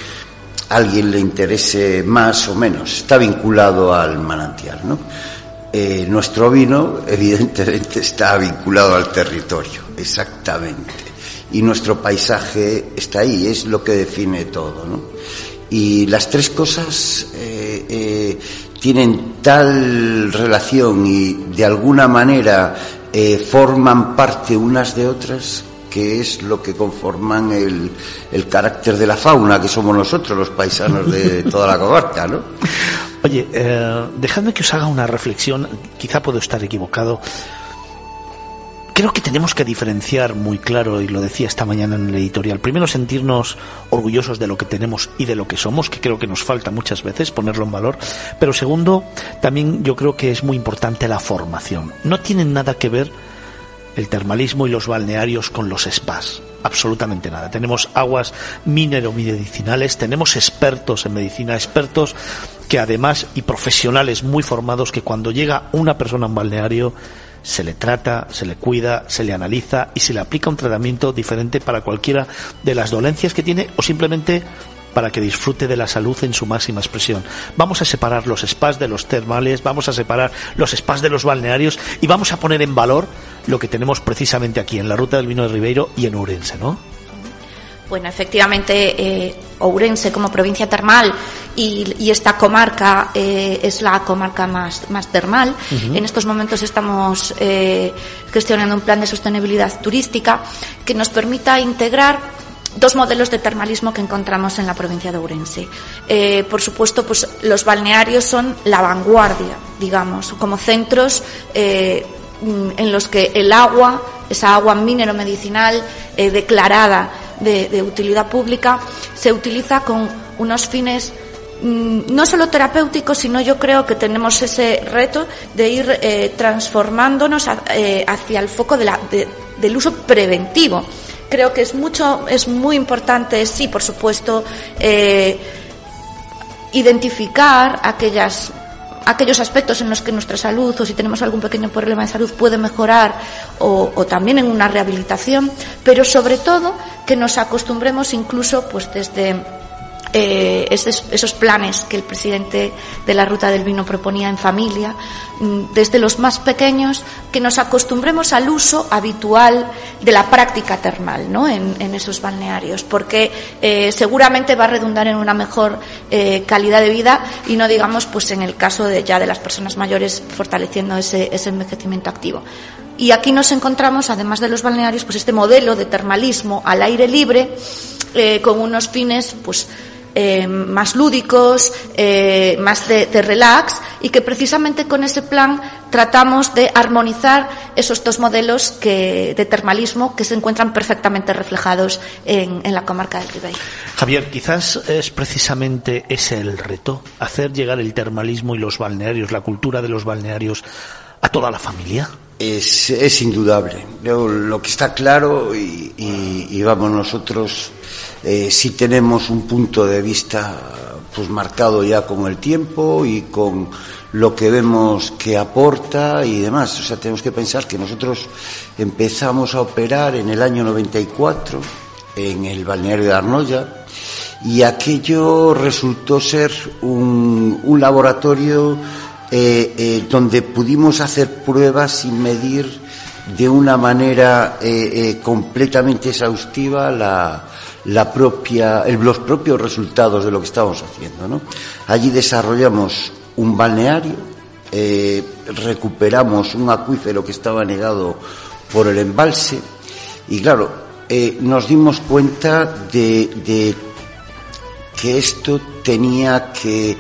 alguien le interese más o menos, está vinculado al manantial. Eh, nuestro vino, evidentemente, está vinculado al territorio, exactamente. Y nuestro paisaje está ahí, es lo que define todo. ¿no? Y las tres cosas eh, eh, tienen tal relación y de alguna manera eh, forman parte unas de otras que es lo que conforman el, el carácter de la fauna que somos nosotros, los paisanos de toda la comarca, ¿no? (laughs) Oye, eh, dejadme que os haga una reflexión, quizá puedo estar equivocado. creo que tenemos que diferenciar muy claro, y lo decía esta mañana en el editorial, primero sentirnos orgullosos de lo que tenemos y de lo que somos, que creo que nos falta muchas veces ponerlo en valor, pero segundo, también yo creo que es muy importante la formación. No tienen nada que ver el termalismo y los balnearios con los spas. Absolutamente nada. Tenemos aguas minero-medicinales, tenemos expertos en medicina, expertos que además y profesionales muy formados que cuando llega una persona a un balneario se le trata, se le cuida, se le analiza y se le aplica un tratamiento diferente para cualquiera de las dolencias que tiene o simplemente para que disfrute de la salud en su máxima expresión. Vamos a separar los spas de los termales, vamos a separar los spas de los balnearios y vamos a poner en valor lo que tenemos precisamente aquí en la ruta del vino de Ribeiro y en Ourense, ¿no? Bueno, efectivamente, eh, Ourense como provincia termal y, esta comarca eh, es la comarca más, más termal. En estos momentos estamos eh, gestionando un plan de sostenibilidad turística que nos permita integrar dos modelos de termalismo que encontramos en la provincia de Ourense. Eh, por supuesto, pues los balnearios son la vanguardia, digamos, como centros en los que el agua, esa agua minero medicinal declarada de, utilidad pública, se utiliza con unos fines mm, no solo terapéuticos, sino yo creo que tenemos ese reto de ir eh, transformándonos eh, hacia el foco del uso preventivo. Creo que es mucho, es muy importante, sí, por supuesto, eh, identificar aquellas aquellos aspectos en los que nuestra salud o si tenemos algún pequeño problema de salud puede mejorar o, también en una rehabilitación, pero sobre todo que nos acostumbremos incluso pues desde eh, esos, planes que el presidente de la Ruta del Vino proponía en familia, mm, desde los más pequeños, que nos acostumbremos al uso habitual de la práctica termal ¿no? en, esos balnearios, porque eh, seguramente va a redundar en una mejor eh, calidad de vida y no digamos pues en el caso de ya de las personas mayores fortaleciendo ese, ese envejecimiento activo. Y aquí nos encontramos, además de los balnearios, pues este modelo de termalismo al aire libre, con unos fines, pues eh, más lúdicos, eh, más de, relax y que precisamente con ese plan tratamos de armonizar esos dos modelos de termalismo que se encuentran perfectamente reflejados en, la comarca del Ribeiro. Javier, quizás es precisamente ese el reto, hacer llegar el termalismo y los balnearios, la cultura de los balnearios a toda la familia. Es, es indudable. Lo, que está claro y, y vamos nosotros eh, sí tenemos un punto de vista pues marcado ya con el tiempo y con lo que vemos que aporta y demás. O sea, tenemos que pensar que nosotros empezamos a operar en el año 94 en el balneario de Arnoya y aquello resultó ser un, un laboratorio eh, eh, donde pudimos hacer pruebas y medir de una manera eh, completamente exhaustiva la, la propia, los propios resultados de lo que estábamos haciendo. ¿no? Allí desarrollamos un balneario, recuperamos un acuífero que estaba negado por el embalse y claro, nos dimos cuenta de que esto tenía que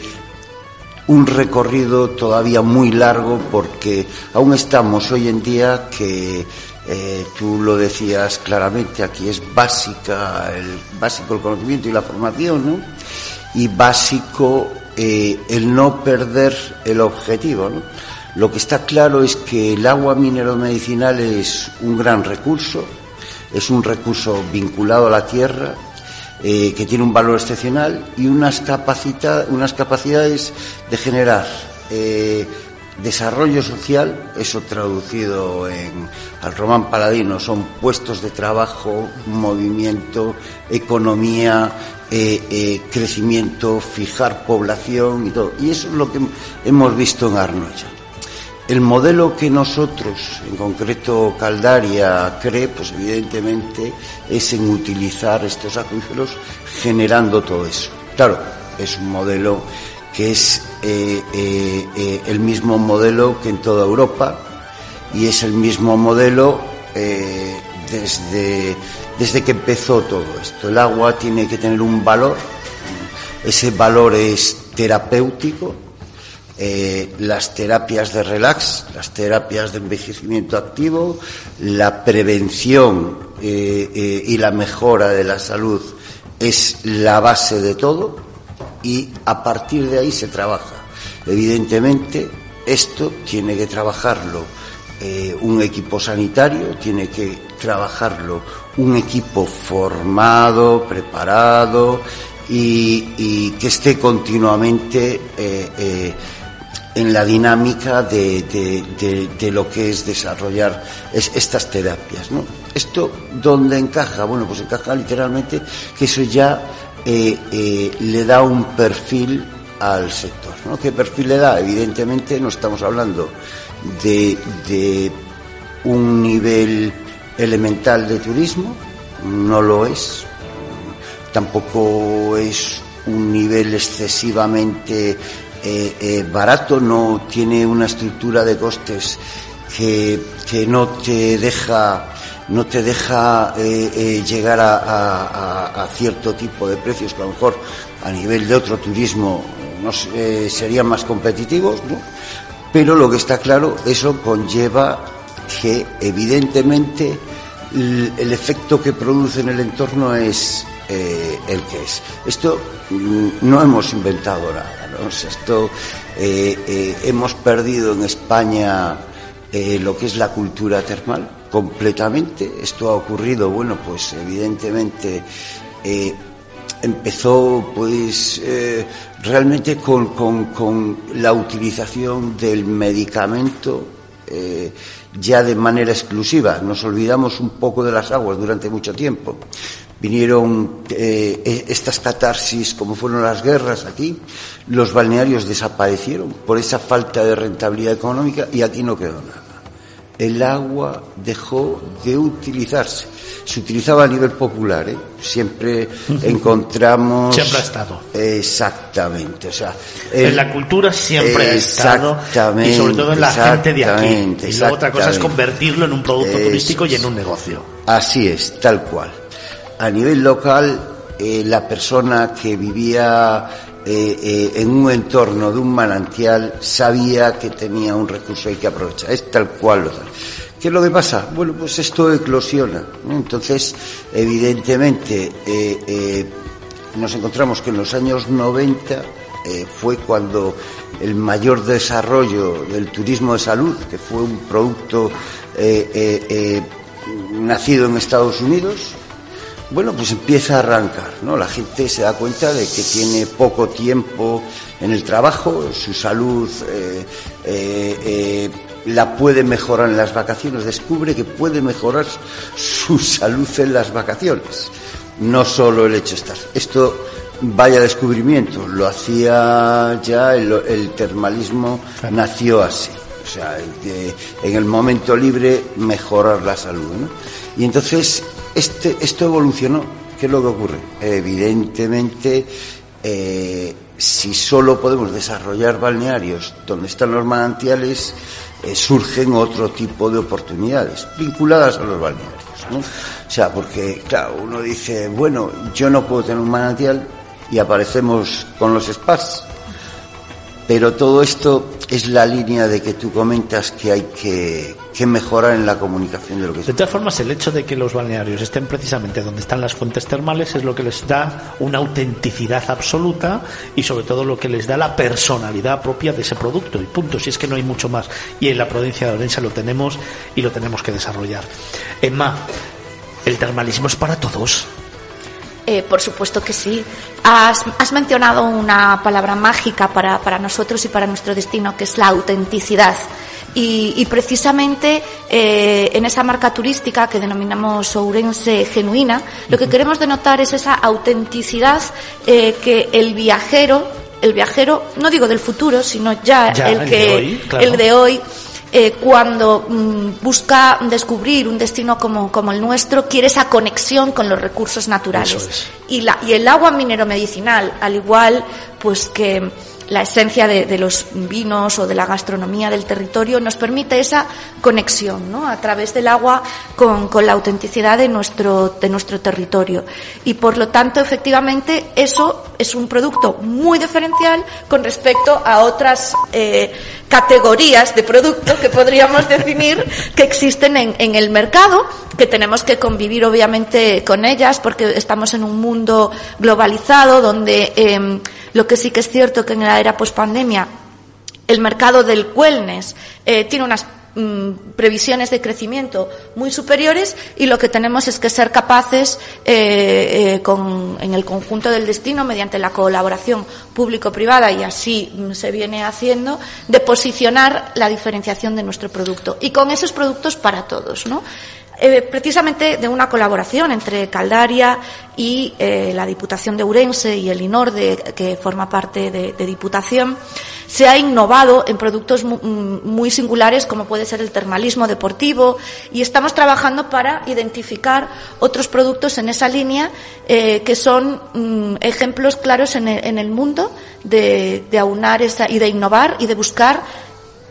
un recorrido todavía muy largo porque aún estamos hoy en día que eh, tú lo decías claramente, aquí es básica el, básico el conocimiento y la formación, ¿no? Y básico eh, el no perder el objetivo, ¿no? Lo que está claro es que el agua minero medicinal es un gran recurso, es un recurso vinculado a la tierra, eh, que tiene un valor excepcional y unas, unas capacidades de generar Desarrollo social, eso traducido en, al román paladino, son puestos de trabajo, movimiento, economía, eh, eh, crecimiento, fijar población y todo. Y eso es lo que hemos visto en Arnoya. El modelo que nosotros, en concreto Caldaria, cree, pues evidentemente es en utilizar estos acuíferos generando todo eso. Claro, es un modelo que es eh, eh, eh, el mismo modelo que en toda Europa y es el mismo modelo desde, desde que empezó todo esto. El agua tiene que tener un valor, ese valor es terapéutico, eh, las terapias de relax, las terapias de envejecimiento activo, la prevención eh, eh, y la mejora de la salud es la base de todo y a partir de ahí se trabaja. Evidentemente, esto tiene que trabajarlo un equipo sanitario, tiene que trabajarlo un equipo formado, preparado y, que esté continuamente en la dinámica de, lo que es desarrollar estas terapias. ¿no? ¿Esto dónde encaja? Bueno, pues encaja literalmente que eso ya eh, eh, le da un perfil al sector. ¿no? ¿Qué perfil le da? Evidentemente no estamos hablando de, de un nivel elemental de turismo, no lo es. Tampoco es un nivel excesivamente eh, eh, barato, no tiene una estructura de costes que, que no te deja no te deja eh, llegar a, cierto tipo de precios que a lo mejor a nivel de otro turismo no, serían más competitivos, pero lo que está claro, eso conlleva que evidentemente el efecto que produce en el entorno es el que es. Esto mm, no hemos inventado nada. Esto eh, eh, hemos perdido en España eh, lo que es la cultura termal completamente. Esto ha ocurrido, bueno, pues evidentemente empezó pues realmente con, la utilización del medicamento ya de manera exclusiva. Nos olvidamos un poco de las aguas durante mucho tiempo vinieron eh, e, estas catarsis, como fueron las guerras aquí, los balnearios desaparecieron por esa falta de rentabilidad económica y aquí no quedó nada. El agua dejó de utilizarse. Se utilizaba a nivel popular, ¿eh? siempre encontramos. Siempre ha estado. Exactamente. O sea, en la cultura siempre ha estado. Y sobre todo en la gente de aquí. Y la otra cosa es convertirlo en un producto turístico y en un negocio. Así es, tal cual a nivel local, eh, la persona que vivía eh, eh, en un entorno de un manantial sabía que tenía un recurso hay que aprovechar. Es tal cual lo ¿Qué es lo que pasa? Bueno, pues esto eclosiona. Entonces, evidentemente, nos encontramos que en los años 90 fue cuando el mayor desarrollo del turismo de salud, que fue un producto nacido en Estados Unidos, bueno, pues empieza a arrancar, ¿no? La gente se da cuenta de que tiene poco tiempo en el trabajo, su salud eh, eh, eh, la puede mejorar en las vacaciones, descubre que puede mejorar su salud en las vacaciones, no solo el hecho de estar. Esto vaya descubrimiento, lo hacía ya el, termalismo, nació así. O sea, en el momento libre mejorar la salud. ¿no? Y entonces este, esto evolucionó. ¿Qué es lo que ocurre? Evidentemente, eh, si solo podemos desarrollar balnearios donde están los manantiales, eh, surgen otro tipo de oportunidades vinculadas a los balnearios. O sea, porque, claro, uno dice, bueno, yo no puedo tener un manantial y aparecemos con los spas. Pero todo esto es la línea de que tú comentas que hay que, mejorar en la comunicación de lo que De todas formas, el hecho de que los balnearios estén precisamente donde están las fuentes termales es lo que les da una autenticidad absoluta y sobre todo lo que les da la personalidad propia de ese producto. Y punto, si es que no hay mucho más. Y en la provincia de Orense lo tenemos y lo tenemos que desarrollar. Emma, ¿el termalismo es para todos? Eh, por supuesto que sí. Has, mencionado una palabra mágica para, para, nosotros y para nuestro destino, que es la autenticidad. Y, precisamente eh, en esa marca turística que denominamos Ourense genuina, lo que queremos denotar es esa autenticidad eh, que el viajero, el viajero, no digo del futuro, sino ya, el, que, el de hoy eh, cuando mm, busca descubrir un destino como, como, el nuestro, quiere esa conexión con los recursos naturales. Y, la, y el agua minero medicinal, al igual pues que la esencia de, los vinos o de la gastronomía del territorio nos permite esa conexión ¿no? a través del agua con, con, la autenticidad de nuestro, de nuestro territorio. Y por lo tanto, efectivamente, eso es un producto muy diferencial con respecto a otras eh, categorías de producto que podríamos definir que existen en, en el mercado, que tenemos que convivir obviamente con ellas porque estamos en un mundo globalizado donde eh, lo que sí que es cierto que en la era pospandemia el mercado del wellness eh, tiene unas mm, previsiones de crecimiento muy superiores y lo que tenemos es que ser capaces eh, eh, en el conjunto del destino mediante la colaboración público-privada y así mm, se viene haciendo de posicionar la diferenciación de nuestro producto y con esos productos para todos, ¿no? Eh, precisamente de una colaboración entre Caldaria y eh, la Diputación de Urense y el INORDE, que forma parte de, Diputación, se ha innovado en productos muy singulares como puede ser el termalismo deportivo y estamos trabajando para identificar otros productos en esa línea eh, que son mm, ejemplos claros en el, en el mundo de, de aunar esa, y de innovar y de buscar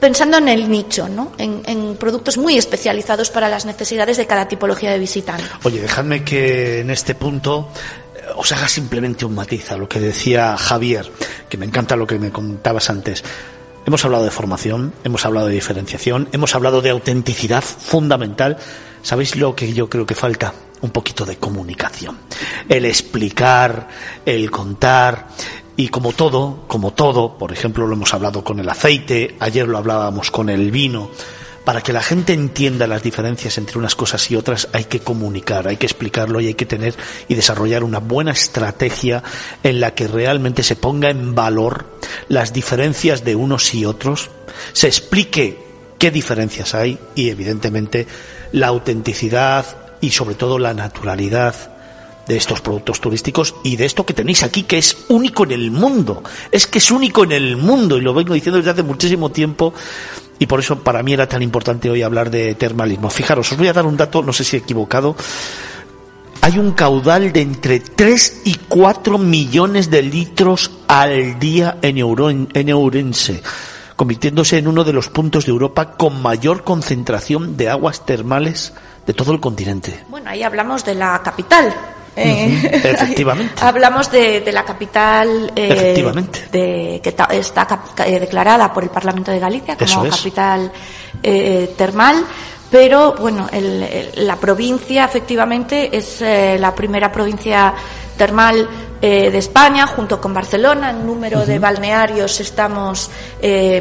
pensando en el nicho, ¿no? En, en, productos muy especializados para las necesidades de cada tipología de visitante. Oye, dejadme que en este punto os haga simplemente un matiz a lo que decía Javier, que me encanta lo que me contabas antes. Hemos hablado de formación, hemos hablado de diferenciación, hemos hablado de autenticidad fundamental. ¿Sabéis lo que yo creo que falta? Un poquito de comunicación. El explicar, el contar, y como todo, como todo, por ejemplo, lo hemos hablado con el aceite, ayer lo hablábamos con el vino, para que la gente entienda las diferencias entre unas cosas y otras hay que comunicar, hay que explicarlo y hay que tener y desarrollar una buena estrategia en la que realmente se ponga en valor las diferencias de unos y otros, se explique qué diferencias hay y evidentemente la autenticidad y sobre todo la naturalidad de estos productos turísticos y de esto que tenéis aquí, que es único en el mundo. Es que es único en el mundo y lo vengo diciendo desde hace muchísimo tiempo y por eso para mí era tan importante hoy hablar de termalismo. Fijaros, os voy a dar un dato, no sé si he equivocado. Hay un caudal de entre 3 y 4 millones de litros al día en, Euro, en Eurense, convirtiéndose en uno de los puntos de Europa con mayor concentración de aguas termales de todo el continente. Bueno, ahí hablamos de la capital, eh, (laughs) Efectivamente. hablamos de, de, la capital eh, Efectivamente. De, que ta, está cap, eh, declarada por el Parlamento de Galicia como es. capital eh, termal, pero bueno, el, el, la provincia efectivamente es eh, la primera provincia termal eh, de España, junto con Barcelona. En número uh -huh. de balnearios estamos eh,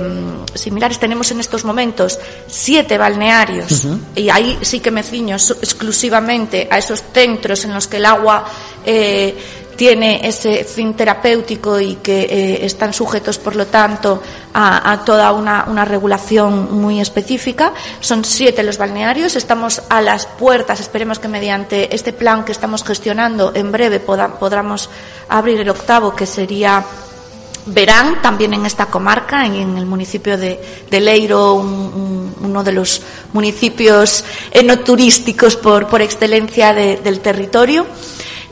similares. Tenemos en estos momentos siete balnearios uh -huh. y ahí sí que me ciño exclusivamente a esos centros en los que el agua eh, tiene ese fin terapéutico y que eh, están sujetos, por lo tanto, a, toda una, regulación muy específica. Son siete los balnearios. Estamos a las puertas. Esperemos que mediante este plan que estamos gestionando en breve poda, podamos abrir el octavo, que sería Verán, también en esta comarca, en, el municipio de, Leiro, un, un, uno de los municipios enoturísticos por, por excelencia de, del territorio.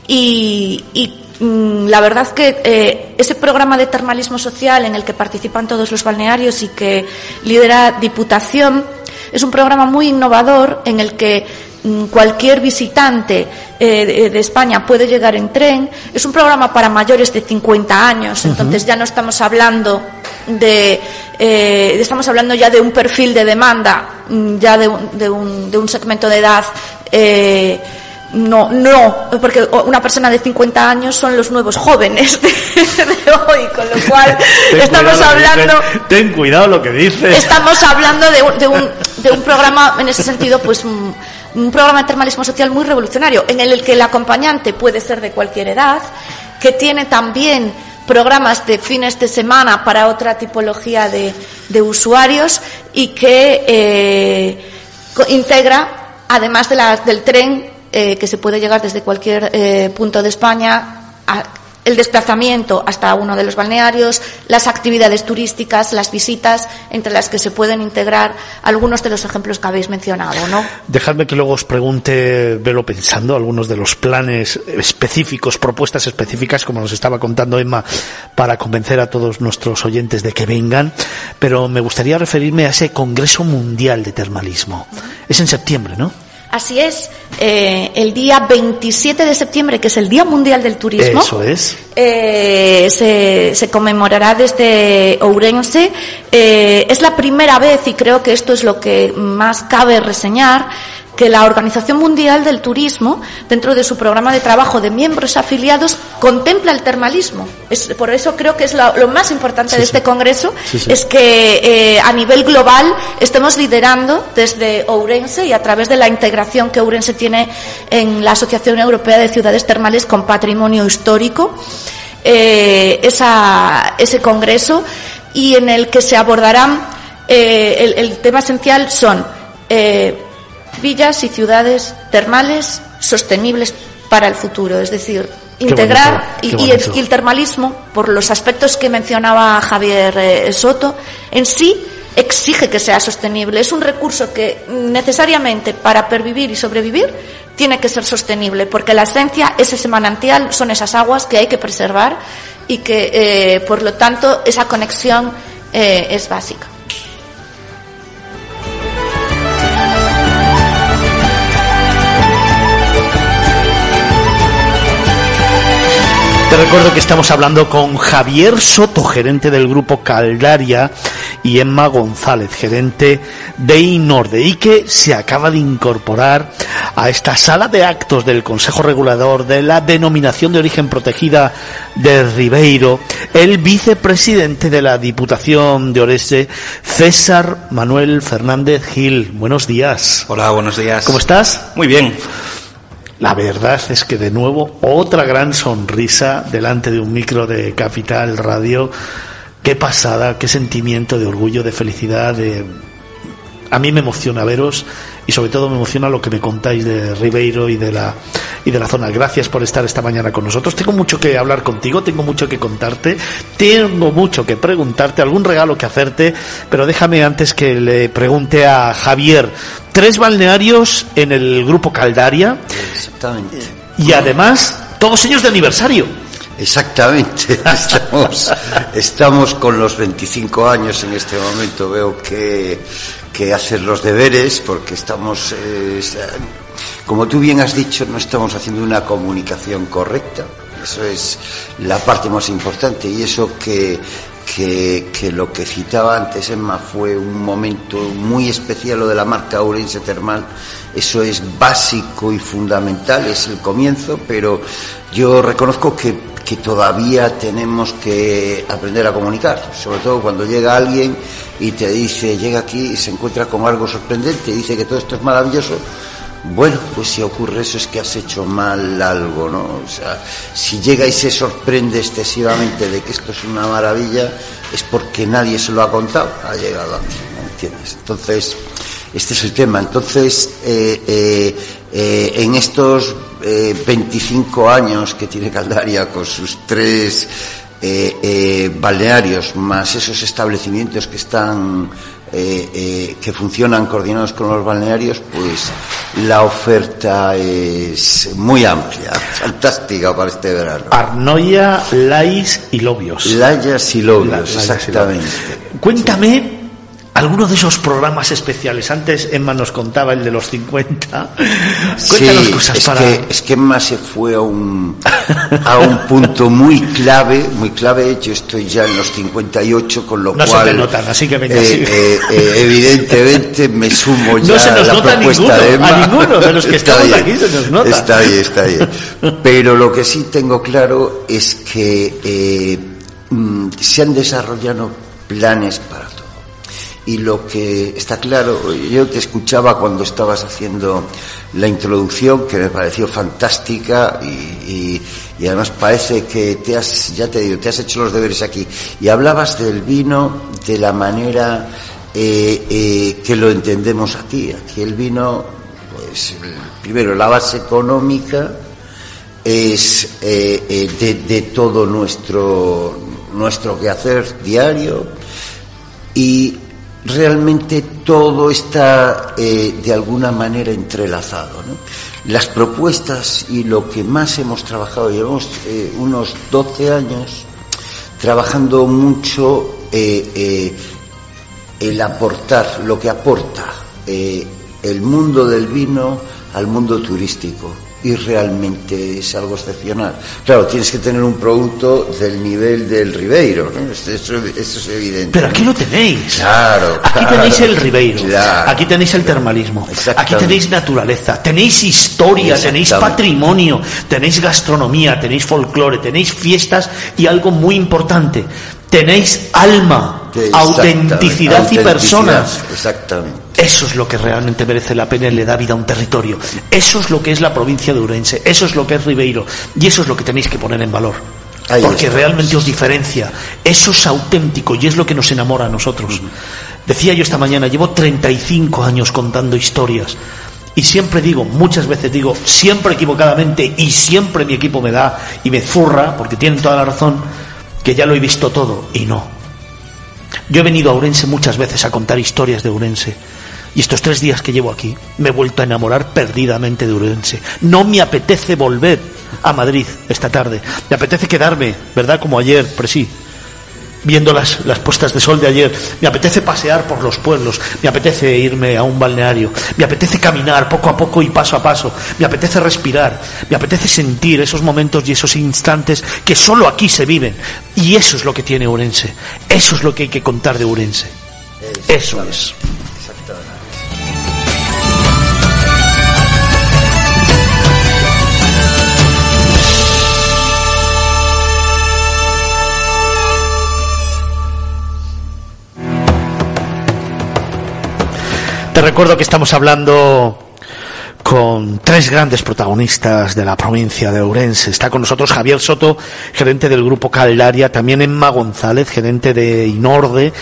Y, y mm, la verdad que eh, ese programa de termalismo social en el que participan todos los balnearios y que lidera Diputación es un programa muy innovador en el que mm, cualquier visitante eh, de, de, España puede llegar en tren. Es un programa para mayores de 50 años, entonces uh -huh. ya no estamos hablando de eh, estamos hablando ya de un perfil de demanda, mm, ya de un, de un, de un segmento de edad no, no, porque una persona de 50 años son los nuevos jóvenes (laughs) de, de hoy, con lo cual (laughs) ten estamos hablando. Ten, ten, cuidado lo que dices. Estamos hablando de un, de un, de un programa, en ese sentido, pues un, un programa de termalismo social muy revolucionario, en el que el acompañante puede ser de cualquier edad, que tiene también programas de fines de semana para otra tipología de, de usuarios y que eh, integra, además de la, del tren, eh, que se puede llegar desde cualquier eh, punto de España el desplazamiento hasta uno de los balnearios, las actividades turísticas, las visitas, entre las que se pueden integrar algunos de los ejemplos que habéis mencionado, ¿no? Dejadme que luego os pregunte, velo pensando, algunos de los planes específicos, propuestas específicas, como nos estaba contando Emma, para convencer a todos nuestros oyentes de que vengan, pero me gustaría referirme a ese Congreso Mundial de Termalismo. Es en septiembre, ¿no? Así es, eh, el día 27 de septiembre, que es el Día Mundial del Turismo. Eso es. Eh, se, se, conmemorará desde Ourense. Eh, es la primera vez, y creo que esto es lo que más cabe reseñar, que la Organización Mundial del Turismo, dentro de su programa de trabajo de miembros afiliados, contempla el termalismo. Es, por eso creo que es lo, lo más importante Sí, de sí. este congreso, Sí, es que eh, a nivel global estemos liderando desde Ourense y a través de la integración que Ourense tiene en la Asociación Europea de Ciudades Termales con Patrimonio Histórico, eh, esa- ese congreso y en el que se abordarán eh, el, el tema esencial son eh, villas y ciudades termales sostenibles para el futuro, es decir, integrar bonito, y- qué y, el, bonito. y el termalismo, por los aspectos que mencionaba Javier eh, Soto, en sí exige que sea sostenible. Es un recurso que necesariamente para pervivir y sobrevivir tiene que ser sostenible, porque la esencia es ese manantial, son esas aguas que hay que preservar y que, eh, por lo tanto, esa conexión eh, es básica. Te recuerdo que estamos hablando con Javier Soto, gerente del grupo Caldaria, y Emma González, gerente de Inorde, y que se acaba de incorporar a esta sala de actos del Consejo Regulador de la Denominación de Origen Protegida de Ribeiro, el vicepresidente de la Diputación de Oreste, César Manuel Fernández Gil. Buenos días. Hola, buenos días. ¿Cómo estás? Muy bien. La verdad es que de nuevo otra gran sonrisa delante de un micro de Capital Radio. Qué pasada, qué sentimiento de orgullo, de felicidad. A mí me emociona veros y sobre todo me emociona lo que me contáis de Ribeiro y de la y de la zona. Gracias por estar esta mañana con nosotros. Tengo mucho que hablar contigo, tengo mucho que contarte, tengo mucho que preguntarte, algún regalo que hacerte, pero déjame antes que le pregunte a Javier. Tres balnearios en el grupo Caldaria Exactamente. y además todos ellos de aniversario. Exactamente, (laughs) estamos, estamos con los 25 años en este momento, veo que, que hacer los deberes porque estamos, eh, es- como tú bien has dicho, no estamos haciendo una comunicación correcta, eso es la parte más importante. Y eso que, que, que lo que citaba antes Emma fue un momento muy especial, lo de la marca Ourense Termal, eso es básico y fundamental, es el comienzo, pero yo reconozco que, que todavía tenemos que aprender a comunicar, sobre todo cuando llega alguien y te dice, llega aquí y se encuentra con algo sorprendente dice que todo esto es maravilloso, bueno, pues si ocurre eso es que has hecho mal algo, ¿no? O sea, si llega y se sorprende excesivamente de que esto es una maravilla, es porque nadie se lo ha contado, ha llegado a mí, ¿me entiendes? Entonces, este es el tema. Entonces, eh, eh, eh, en estos eh, 25 años que tiene Caldaria con sus tres eh, eh, balnearios, más esos establecimientos que están eh, eh, que funcionan coordinados con los balnearios, pues la oferta es muy amplia, (laughs) fantástica para este verano. Arnoia, Lais y Lobios. Layas y La- Lobios, Layas y exactamente. Cuéntame alguno de esos programas especiales. Antes Emma nos contaba el de los 50. Cuéntanos Sí, cosas es para. que es que Emma se fue a un a un punto muy clave, muy clave. Yo estoy ya en los 58, con lo No se cual te notan, así que venga, eh, eh, eh, evidentemente me sumo ya No se nos a la nota propuesta ninguno, de Emma. a ninguno de los que Está estamos bien, aquí se nos nota. Está bien, está bien. Pero lo que sí tengo claro es que eh, mm, se han desarrollado planes para todo. Y lo que está claro, yo te escuchaba cuando estabas haciendo la introducción, que me pareció fantástica y, y- además parece que te has, ya te digo, te has hecho los deberes aquí. Y hablabas del vino de la manera eh, eh, que lo entendemos aquí. Aquí el vino, pues primero la base económica, es eh, de, de todo nuestro, nuestro quehacer diario y realmente todo está eh, de alguna manera entrelazado. ¿no? Las propuestas y lo que más hemos trabajado, llevamos eh, unos 12 años trabajando mucho eh, el aportar, lo que aporta el mundo del vino al mundo turístico y realmente es algo excepcional. Claro, tienes que tener un producto del nivel del Ribeiro, ¿no? Eso es evidente. Pero ¿no? aquí lo tenéis. Claro, Aquí claro. tenéis el Ribeiro, Claro. aquí tenéis el termalismo, aquí tenéis naturaleza, tenéis historia, tenéis patrimonio, tenéis gastronomía, tenéis folclore, tenéis fiestas y algo muy importante, tenéis alma, autenticidad y personas. Exactamente. Eso es lo que realmente merece la pena y le da vida a un territorio. Eso es lo que es la provincia de Urense, eso es lo que es Ribeiro y eso es lo que tenéis que poner en valor. Ahí porque está. realmente os diferencia. Eso es auténtico y es lo que nos enamora a nosotros. Decía yo esta mañana, llevo 35 años contando historias. Y siempre digo, muchas veces digo, siempre equivocadamente y siempre mi equipo me da y me zurra, porque tienen toda la razón, que ya lo he visto todo y no. Yo he venido a Urense muchas veces a contar historias de Urense. Y estos tres días que llevo aquí me he vuelto a enamorar perdidamente de Urense. No me apetece volver a Madrid esta tarde. Me apetece quedarme, ¿verdad? Como ayer, presí. Viendo las, las puestas de sol de ayer. Me apetece pasear por los pueblos. Me apetece irme a un balneario. Me apetece caminar poco a poco y paso a paso. Me apetece respirar. Me apetece sentir esos momentos y esos instantes que solo aquí se viven. Y eso es lo que tiene Urense. Eso es lo que hay que contar de Urense. Eso es. Te recuerdo que estamos hablando con tres grandes protagonistas de la provincia de Ourense. Está con nosotros Javier Soto, gerente del grupo Caldaria, también Emma González, gerente de Inorde,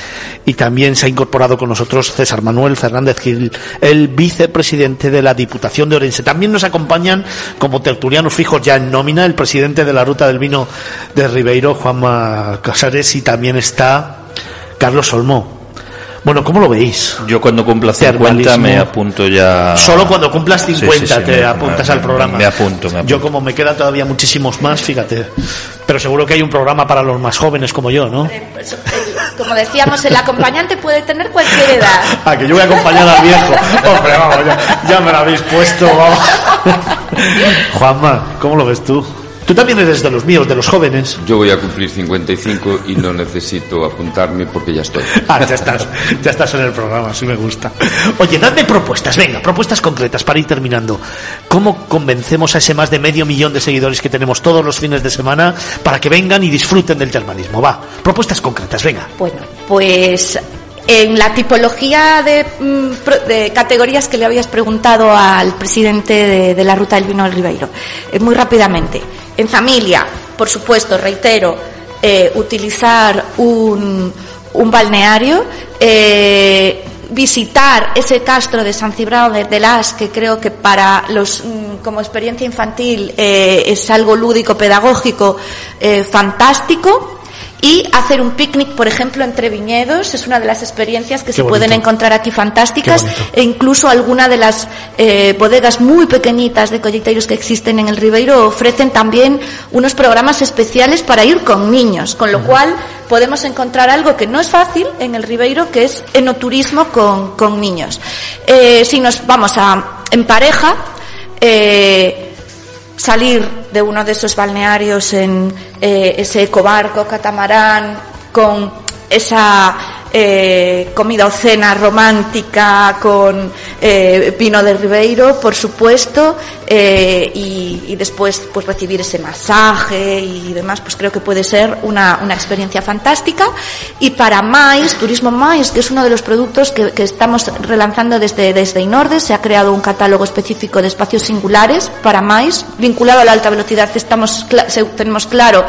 y también se ha incorporado con nosotros César Manuel Fernández Gil, el vicepresidente de la Diputación de Ourense. También nos acompañan como tertulianos fijos ya en nómina el presidente de la Ruta del Vino de Ribeiro, Juanma Casares, y también está Carlos Olmó. Bueno, ¿cómo lo veis? Yo cuando cumpla 50 Termalismo. me apunto ya. Solo cuando cumplas Sí, sí, 50 sí, te me- apuntas me- al programa. Me apunto, me apunto. Yo como me quedan todavía muchísimos más, fíjate. Pero seguro que hay un programa para los más jóvenes como yo, ¿no? Eh, pues, eh, Como decíamos, el acompañante puede tener cualquier edad. (laughs) Ah, que yo voy a acompañar al viejo. Hombre, vamos, ya, ya me lo habéis puesto, vamos. (laughs) Juanma, ¿cómo lo ves tú? Tú también eres de los míos, de los jóvenes. Yo voy a cumplir 55 y no necesito apuntarme porque ya estoy. (laughs) Ah, ya estás, ya estás en el programa, sí me gusta. Oye, dadme propuestas, venga, propuestas concretas para ir terminando. ¿Cómo convencemos a ese más de medio millón de seguidores que tenemos todos los fines de semana para que vengan y disfruten del termalismo? Va, propuestas concretas, venga. Bueno, pues en la tipología de, mm, pro- de categorías que le habías preguntado al presidente de, de la Ruta del Vino del Ribeiro, eh, muy rápidamente. En familia, por supuesto, reitero, eh, utilizar un, un balneario, eh, visitar ese castro de San Cibrao de, Las, que creo que para los mm, como experiencia infantil eh, es algo lúdico, pedagógico, fantástico. Y hacer un picnic, por ejemplo, entre viñedos, es una de las experiencias que se bonito. pueden encontrar aquí fantásticas. E incluso alguna de las eh, bodegas muy pequeñitas de colleiteiros que existen en el Ribeiro ofrecen también unos programas especiales para ir con niños, con lo cual podemos encontrar algo que no es fácil en el Ribeiro, que es enoturismo con, con niños. Eh, si nos vamos a en pareja, eh, salir de uno de esos balnearios en eh, ese ecobarco, catamarán, con esa eh, comida o cena romántica con eh, vino de Ribeiro, por supuesto, eh, y, y después pues recibir ese masaje y demás, pues creo que puede ser una, una experiencia fantástica. Y para Mais, Turismo Mais, que es uno de los productos que, que estamos relanzando desde, desde Inorde, se ha creado un catálogo específico de espacios singulares para Mais, vinculado a la alta velocidad, estamos, tenemos claro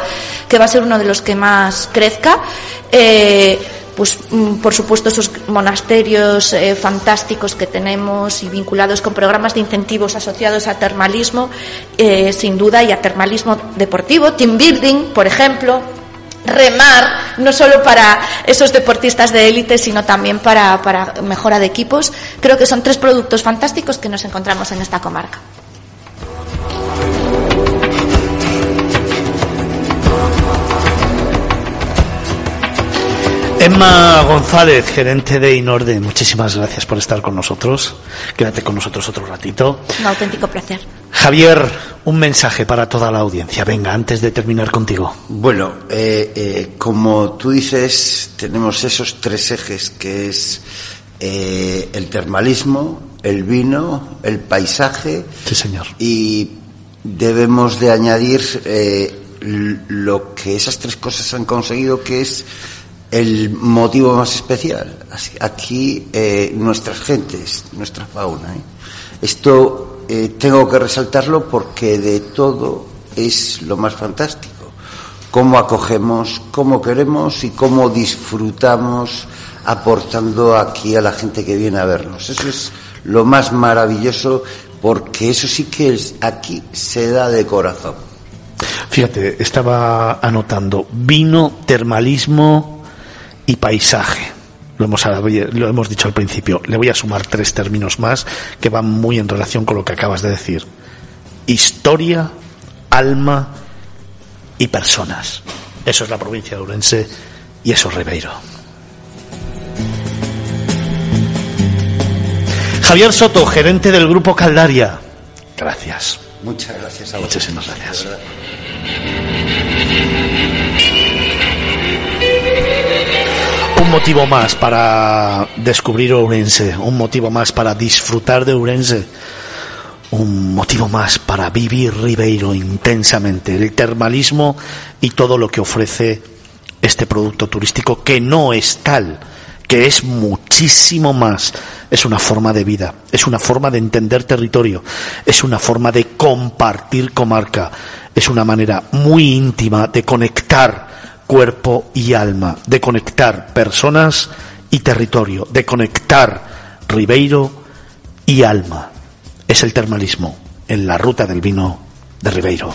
que va a ser uno de los que más crezca. Eh, pues mm, por supuesto esos monasterios eh, fantásticos que tenemos y vinculados con programas de incentivos asociados a termalismo, eh, sin duda, y a termalismo deportivo, team building, por ejemplo, remar, no solo para esos deportistas de élite, sino también para, para mejora de equipos. Creo que son tres productos fantásticos que nos encontramos en esta comarca. Emma González, gerente de Inorde, muchísimas gracias por estar con nosotros. Quédate con nosotros otro ratito. Un auténtico placer. Javier, un mensaje para toda la audiencia. Venga, antes de terminar contigo. Bueno, eh, eh, como tú dices, tenemos esos tres ejes que es eh, el termalismo, el vino, el paisaje. Sí, señor. Y debemos de añadir eh, lo que esas tres cosas han conseguido, que es el motivo más especial. Aquí eh, nuestras gentes, nuestra fauna. ¿eh? Esto eh, tengo que resaltarlo porque de todo es lo más fantástico. Cómo acogemos, cómo queremos y cómo disfrutamos aportando aquí a la gente que viene a vernos. Eso es lo más maravilloso porque eso sí que es- aquí se da de corazón. Fíjate, estaba anotando vino, termalismo y paisaje. Lo hemos, lo hemos dicho al principio. Le voy a sumar tres términos más que van muy en relación con lo que acabas de decir. Historia, alma y personas. Eso es la provincia de Ourense y eso es Ribeiro. Javier Soto, gerente del grupo Caldaria. Gracias. Muchas gracias a vosotros. Muchísimas gracias. Un motivo más para descubrir Ourense, un motivo más para disfrutar de Ourense, un motivo más para vivir Ribeiro intensamente, el termalismo y todo lo que ofrece este producto turístico que no es tal, que es muchísimo más. Es una forma de vida, es una forma de entender territorio, es una forma de compartir comarca, es una manera muy íntima de conectar cuerpo y alma, de conectar personas y territorio, de conectar Ribeiro y alma. Es el termalismo en la ruta del vino de Ribeiro.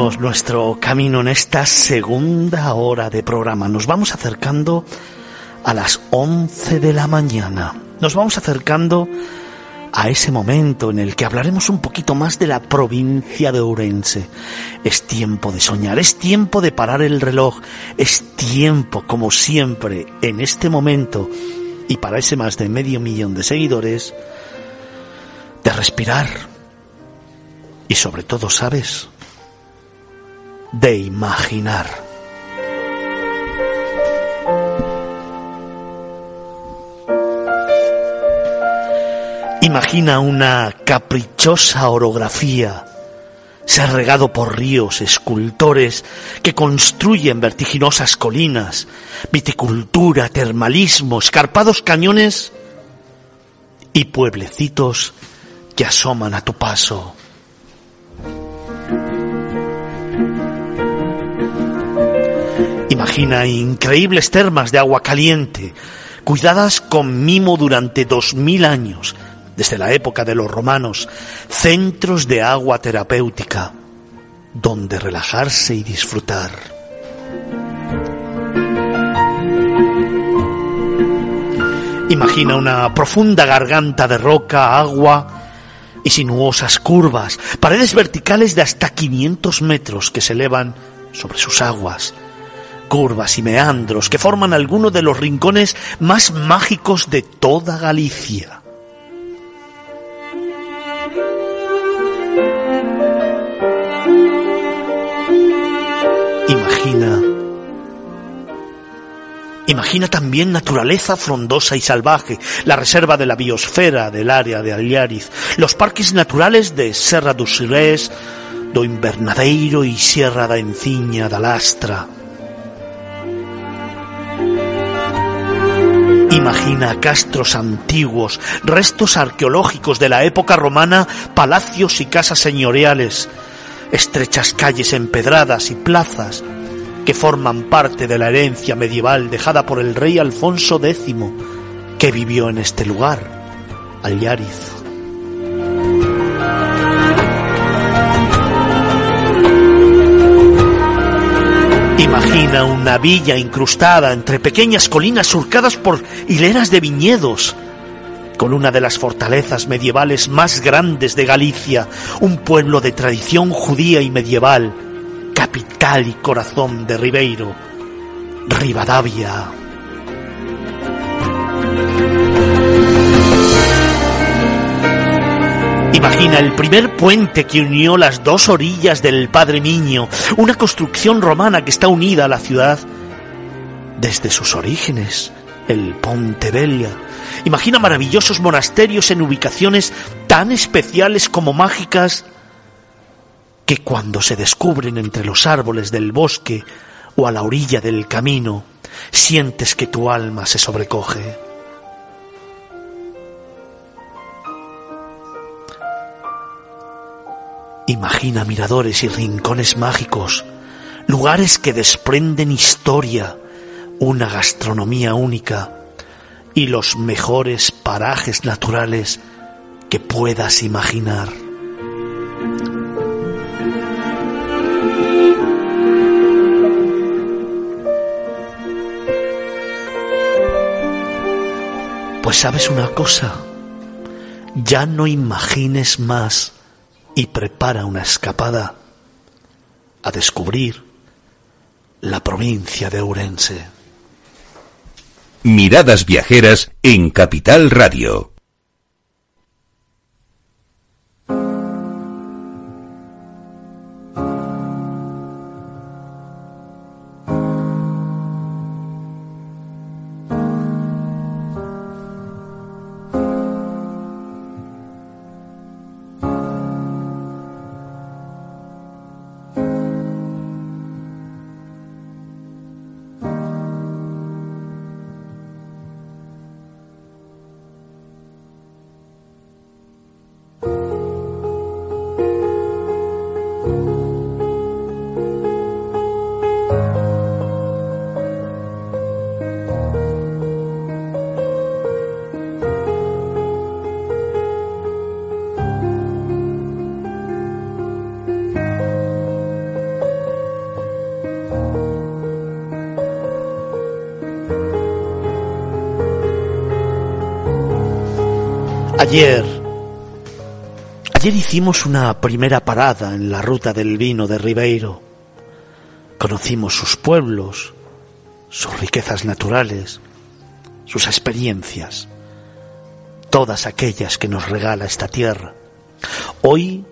Nuestro camino en esta segunda hora de programa. Nos vamos acercando a las 11 de la mañana. Nos vamos acercando a ese momento en el que hablaremos un poquito más de la provincia de Ourense. Es tiempo de soñar, es tiempo de parar el reloj, es tiempo, como siempre, en este momento, y para ese más de medio millón de seguidores, de respirar. Y sobre todo, ¿sabes? De imaginar. Imagina una caprichosa orografía, regado por ríos, escultores que construyen vertiginosas colinas, viticultura, termalismo, escarpados cañones y pueblecitos que asoman a tu paso. Imagina increíbles termas de agua caliente, cuidadas con mimo durante dos mil años, desde la época de los romanos, centros de agua terapéutica, donde relajarse y disfrutar. Imagina una profunda garganta de roca, agua y sinuosas curvas, paredes verticales de hasta 500 metros que se elevan sobre sus aguas, curvas y meandros que forman algunos de los rincones más mágicos de toda Galicia. Imagina Imagina también naturaleza frondosa y salvaje, la reserva de la biosfera del área de Aliariz, los parques naturales de Serra dos Sirés, do Invernadeiro y Sierra da Enciña da Lastra. Imagina castros antiguos, restos arqueológicos de la época romana, palacios y casas señoriales, estrechas calles empedradas y plazas que forman parte de la herencia medieval dejada por el rey Alfonso X, que vivió en este lugar, Allariz. Imagina una villa incrustada entre pequeñas colinas surcadas por hileras de viñedos, con una de las fortalezas medievales más grandes de Galicia, un pueblo de tradición judía y medieval, capital y corazón de Ribeiro, Rivadavia. Imagina el primer puente que unió las dos orillas del Padre Niño, una construcción romana que está unida a la ciudad desde sus orígenes, el Ponte Vella. Imagina maravillosos monasterios en ubicaciones tan especiales como mágicas que cuando se descubren entre los árboles del bosque o a la orilla del camino, sientes que tu alma se sobrecoge. Imagina miradores y rincones mágicos, lugares que desprenden historia, una gastronomía única y los mejores parajes naturales que puedas imaginar. Pues sabes una cosa, ya no imagines más y prepara una escapada a descubrir la provincia de Ourense. Miradas viajeras en Capital Radio. Ayer, ayer hicimos una primera parada en la ruta del vino de Ribeiro. Conocimos sus pueblos, sus riquezas naturales, sus experiencias, todas aquellas que nos regala esta tierra. Hoy,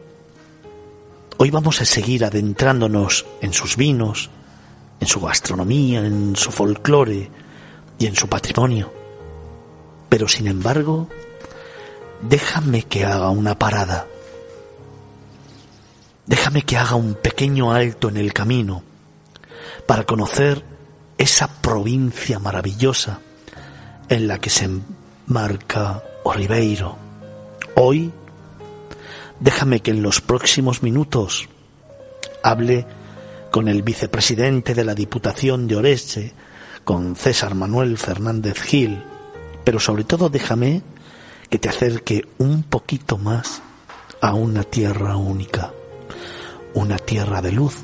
hoy vamos a seguir adentrándonos en sus vinos, en su gastronomía, en su folclore y en su patrimonio. Pero sin embargo, déjame que haga una parada. Déjame que haga un pequeño alto en el camino para conocer esa provincia maravillosa en la que se enmarca Oliveiro. Hoy, déjame que en los próximos minutos hable con el vicepresidente de la Diputación de Orense, con César Manuel Fernández Gil, pero sobre todo déjame que te acerque un poquito más a una tierra única, una tierra de luz,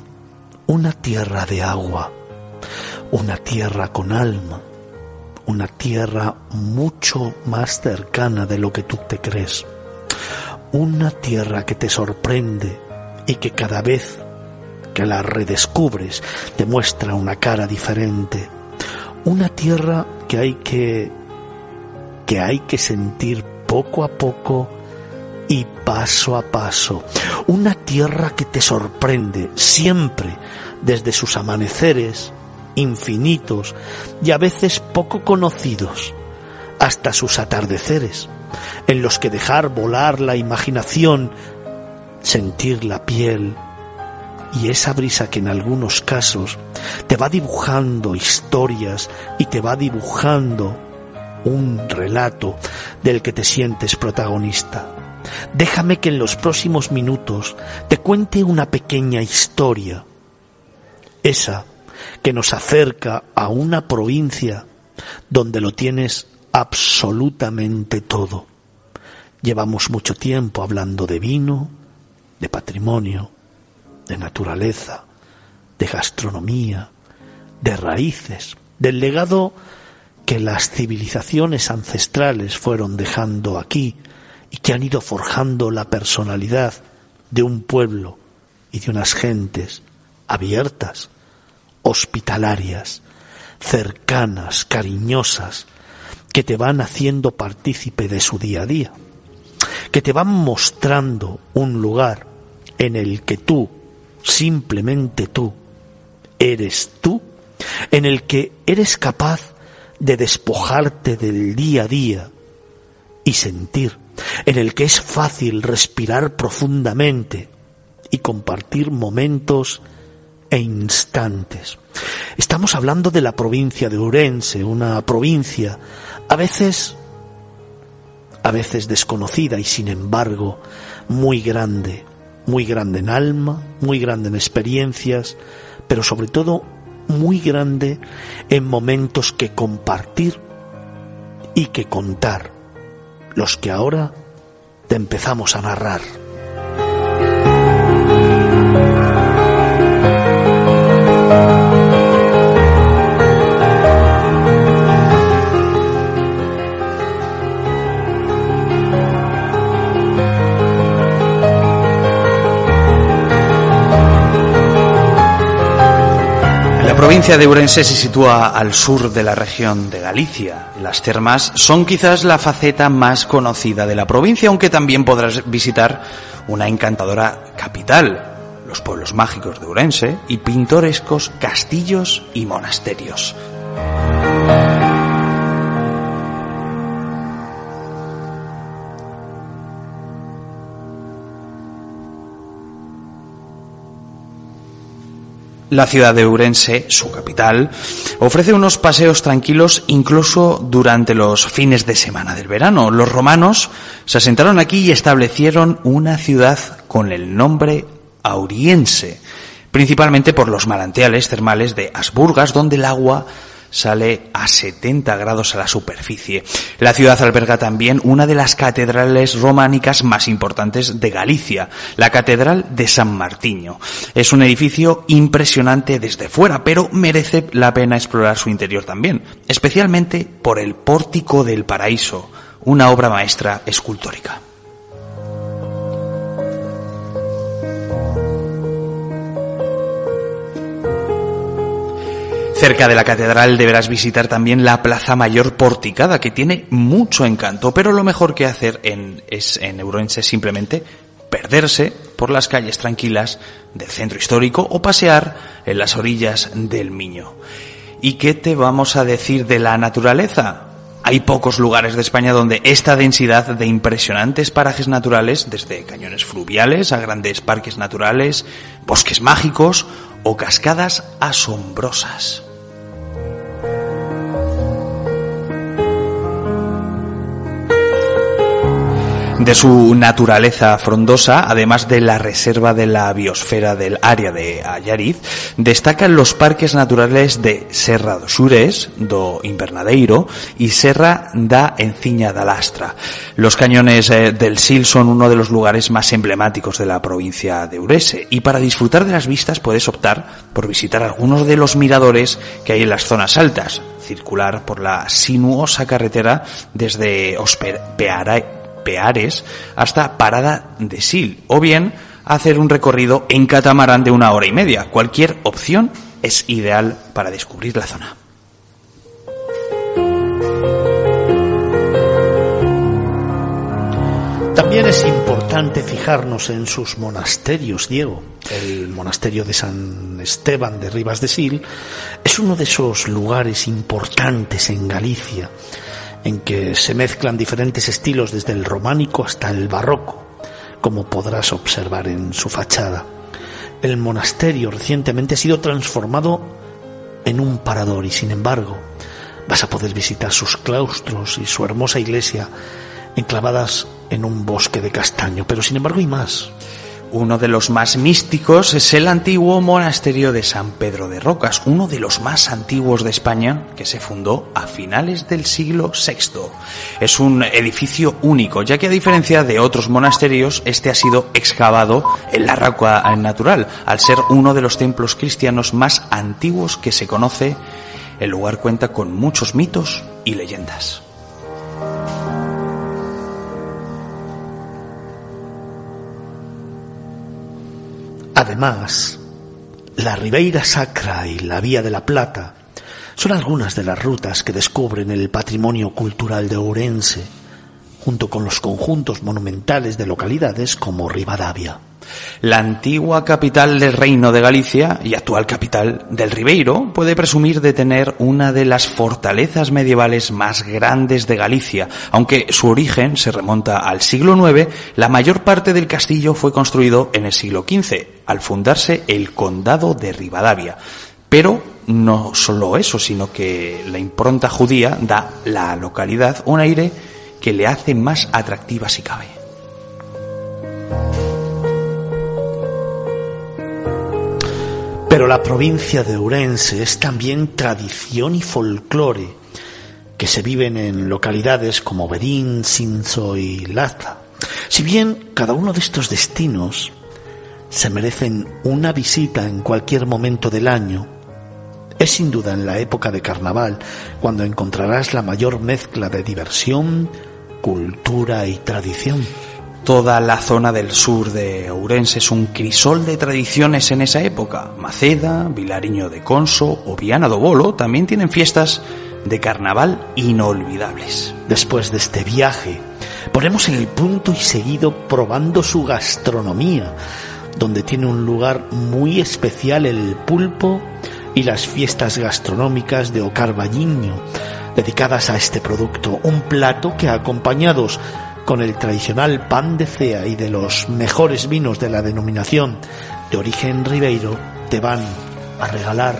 una tierra de agua, una tierra con alma, una tierra mucho más cercana de lo que tú te crees, una tierra que te sorprende y que cada vez que la redescubres te muestra una cara diferente, una tierra que hay que que hay que sentir poco a poco y paso a paso. Una tierra que te sorprende siempre desde sus amaneceres infinitos y a veces poco conocidos hasta sus atardeceres, en los que dejar volar la imaginación, sentir la piel y esa brisa que en algunos casos te va dibujando historias y te va dibujando un relato del que te sientes protagonista. Déjame que en los próximos minutos te cuente una pequeña historia, esa que nos acerca a una provincia donde lo tienes absolutamente todo. Llevamos mucho tiempo hablando de vino, de patrimonio, de naturaleza, de gastronomía, de raíces, del legado que las civilizaciones ancestrales fueron dejando aquí y que han ido forjando la personalidad de un pueblo y de unas gentes abiertas, hospitalarias, cercanas, cariñosas, que te van haciendo partícipe de su día a día, que te van mostrando un lugar en el que tú, simplemente tú, eres tú, en el que eres capaz de despojarte del día a día y sentir, en el que es fácil respirar profundamente y compartir momentos e instantes. Estamos hablando de la provincia de Urense, una provincia a veces, a veces desconocida y sin embargo muy grande, muy grande en alma, muy grande en experiencias, pero sobre todo muy grande en momentos que compartir y que contar, los que ahora te empezamos a narrar. La provincia de Urense se sitúa al sur de la región de Galicia. Las termas son quizás la faceta más conocida de la provincia, aunque también podrás visitar una encantadora capital, los pueblos mágicos de Urense y pintorescos castillos y monasterios. La ciudad de Urense, su capital, ofrece unos paseos tranquilos incluso durante los fines de semana del verano. Los romanos se asentaron aquí y establecieron una ciudad con el nombre Auriense, principalmente por los manantiales termales de Asburgas, donde el agua sale a 70 grados a la superficie. La ciudad alberga también una de las catedrales románicas más importantes de Galicia, la Catedral de San Martiño. Es un edificio impresionante desde fuera, pero merece la pena explorar su interior también, especialmente por el Pórtico del Paraíso, una obra maestra escultórica. Cerca de la catedral deberás visitar también la Plaza Mayor Porticada, que tiene mucho encanto, pero lo mejor que hacer en, es, en Eurense simplemente perderse por las calles tranquilas del centro histórico o pasear en las orillas del Miño. ¿Y qué te vamos a decir de la naturaleza? Hay pocos lugares de España donde esta densidad de impresionantes parajes naturales, desde cañones fluviales a grandes parques naturales, bosques mágicos o cascadas asombrosas. De su naturaleza frondosa, además de la reserva de la biosfera del área de Ayariz, destacan los parques naturales de Serra dos Xures, do Invernadeiro, y Serra da Enciña da Lastra. Los cañones eh, del Sil son uno de los lugares más emblemáticos de la provincia de Urese, y para disfrutar de las vistas puedes optar por visitar algunos de los miradores que hay en las zonas altas, circular por la sinuosa carretera desde Ospeara Peares hasta Parada de Sil, o bien hacer un recorrido en catamarán de una hora y media. Cualquier opción es ideal para descubrir la zona. También es importante fijarnos en sus monasterios, Diego. El monasterio de San Esteban de Rivas de Sil es uno de esos lugares importantes en Galicia en que se mezclan diferentes estilos desde el románico hasta el barroco, como podrás observar en su fachada. El monasterio recientemente ha sido transformado en un parador y sin embargo vas a poder visitar sus claustros y su hermosa iglesia enclavadas en un bosque de castaño, pero sin embargo hay más. Uno de los más místicos es el antiguo monasterio de San Pedro de Rocas, uno de los más antiguos de España, que se fundó a finales del siglo VI. Es un edificio único, ya que a diferencia de otros monasterios, este ha sido excavado en la roca natural, al ser uno de los templos cristianos más antiguos que se conoce. El lugar cuenta con muchos mitos y leyendas. Además, la Ribeira Sacra y la Vía de la Plata son algunas de las rutas que descubren el patrimonio cultural de Ourense, junto con los conjuntos monumentales de localidades como Rivadavia. La antigua capital del Reino de Galicia y actual capital del Ribeiro puede presumir de tener una de las fortalezas medievales más grandes de Galicia. Aunque su origen se remonta al siglo IX, la mayor parte del castillo fue construido en el siglo XV, al fundarse el condado de Rivadavia. Pero no solo eso, sino que la impronta judía da a la localidad un aire que le hace más atractiva si cabe. Pero la provincia de Ourense es también tradición y folclore que se viven en localidades como Berín, Sinzo y Laza. Si bien cada uno de estos destinos se merecen una visita en cualquier momento del año, es sin duda en la época de carnaval cuando encontrarás la mayor mezcla de diversión, cultura y tradición. Toda la zona del sur de Ourense es un crisol de tradiciones en esa época. Maceda, Vilariño de Conso o Viana do Bolo también tienen fiestas de carnaval inolvidables. Después de este viaje, ponemos en el punto y seguido probando su gastronomía, donde tiene un lugar muy especial el pulpo y las fiestas gastronómicas de Ocarballiño, dedicadas a este producto, un plato que acompañados con el tradicional pan de cea y de los mejores vinos de la denominación de origen ribeiro, te van a regalar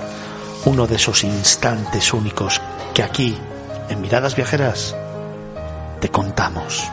uno de esos instantes únicos que aquí, en Miradas Viajeras, te contamos.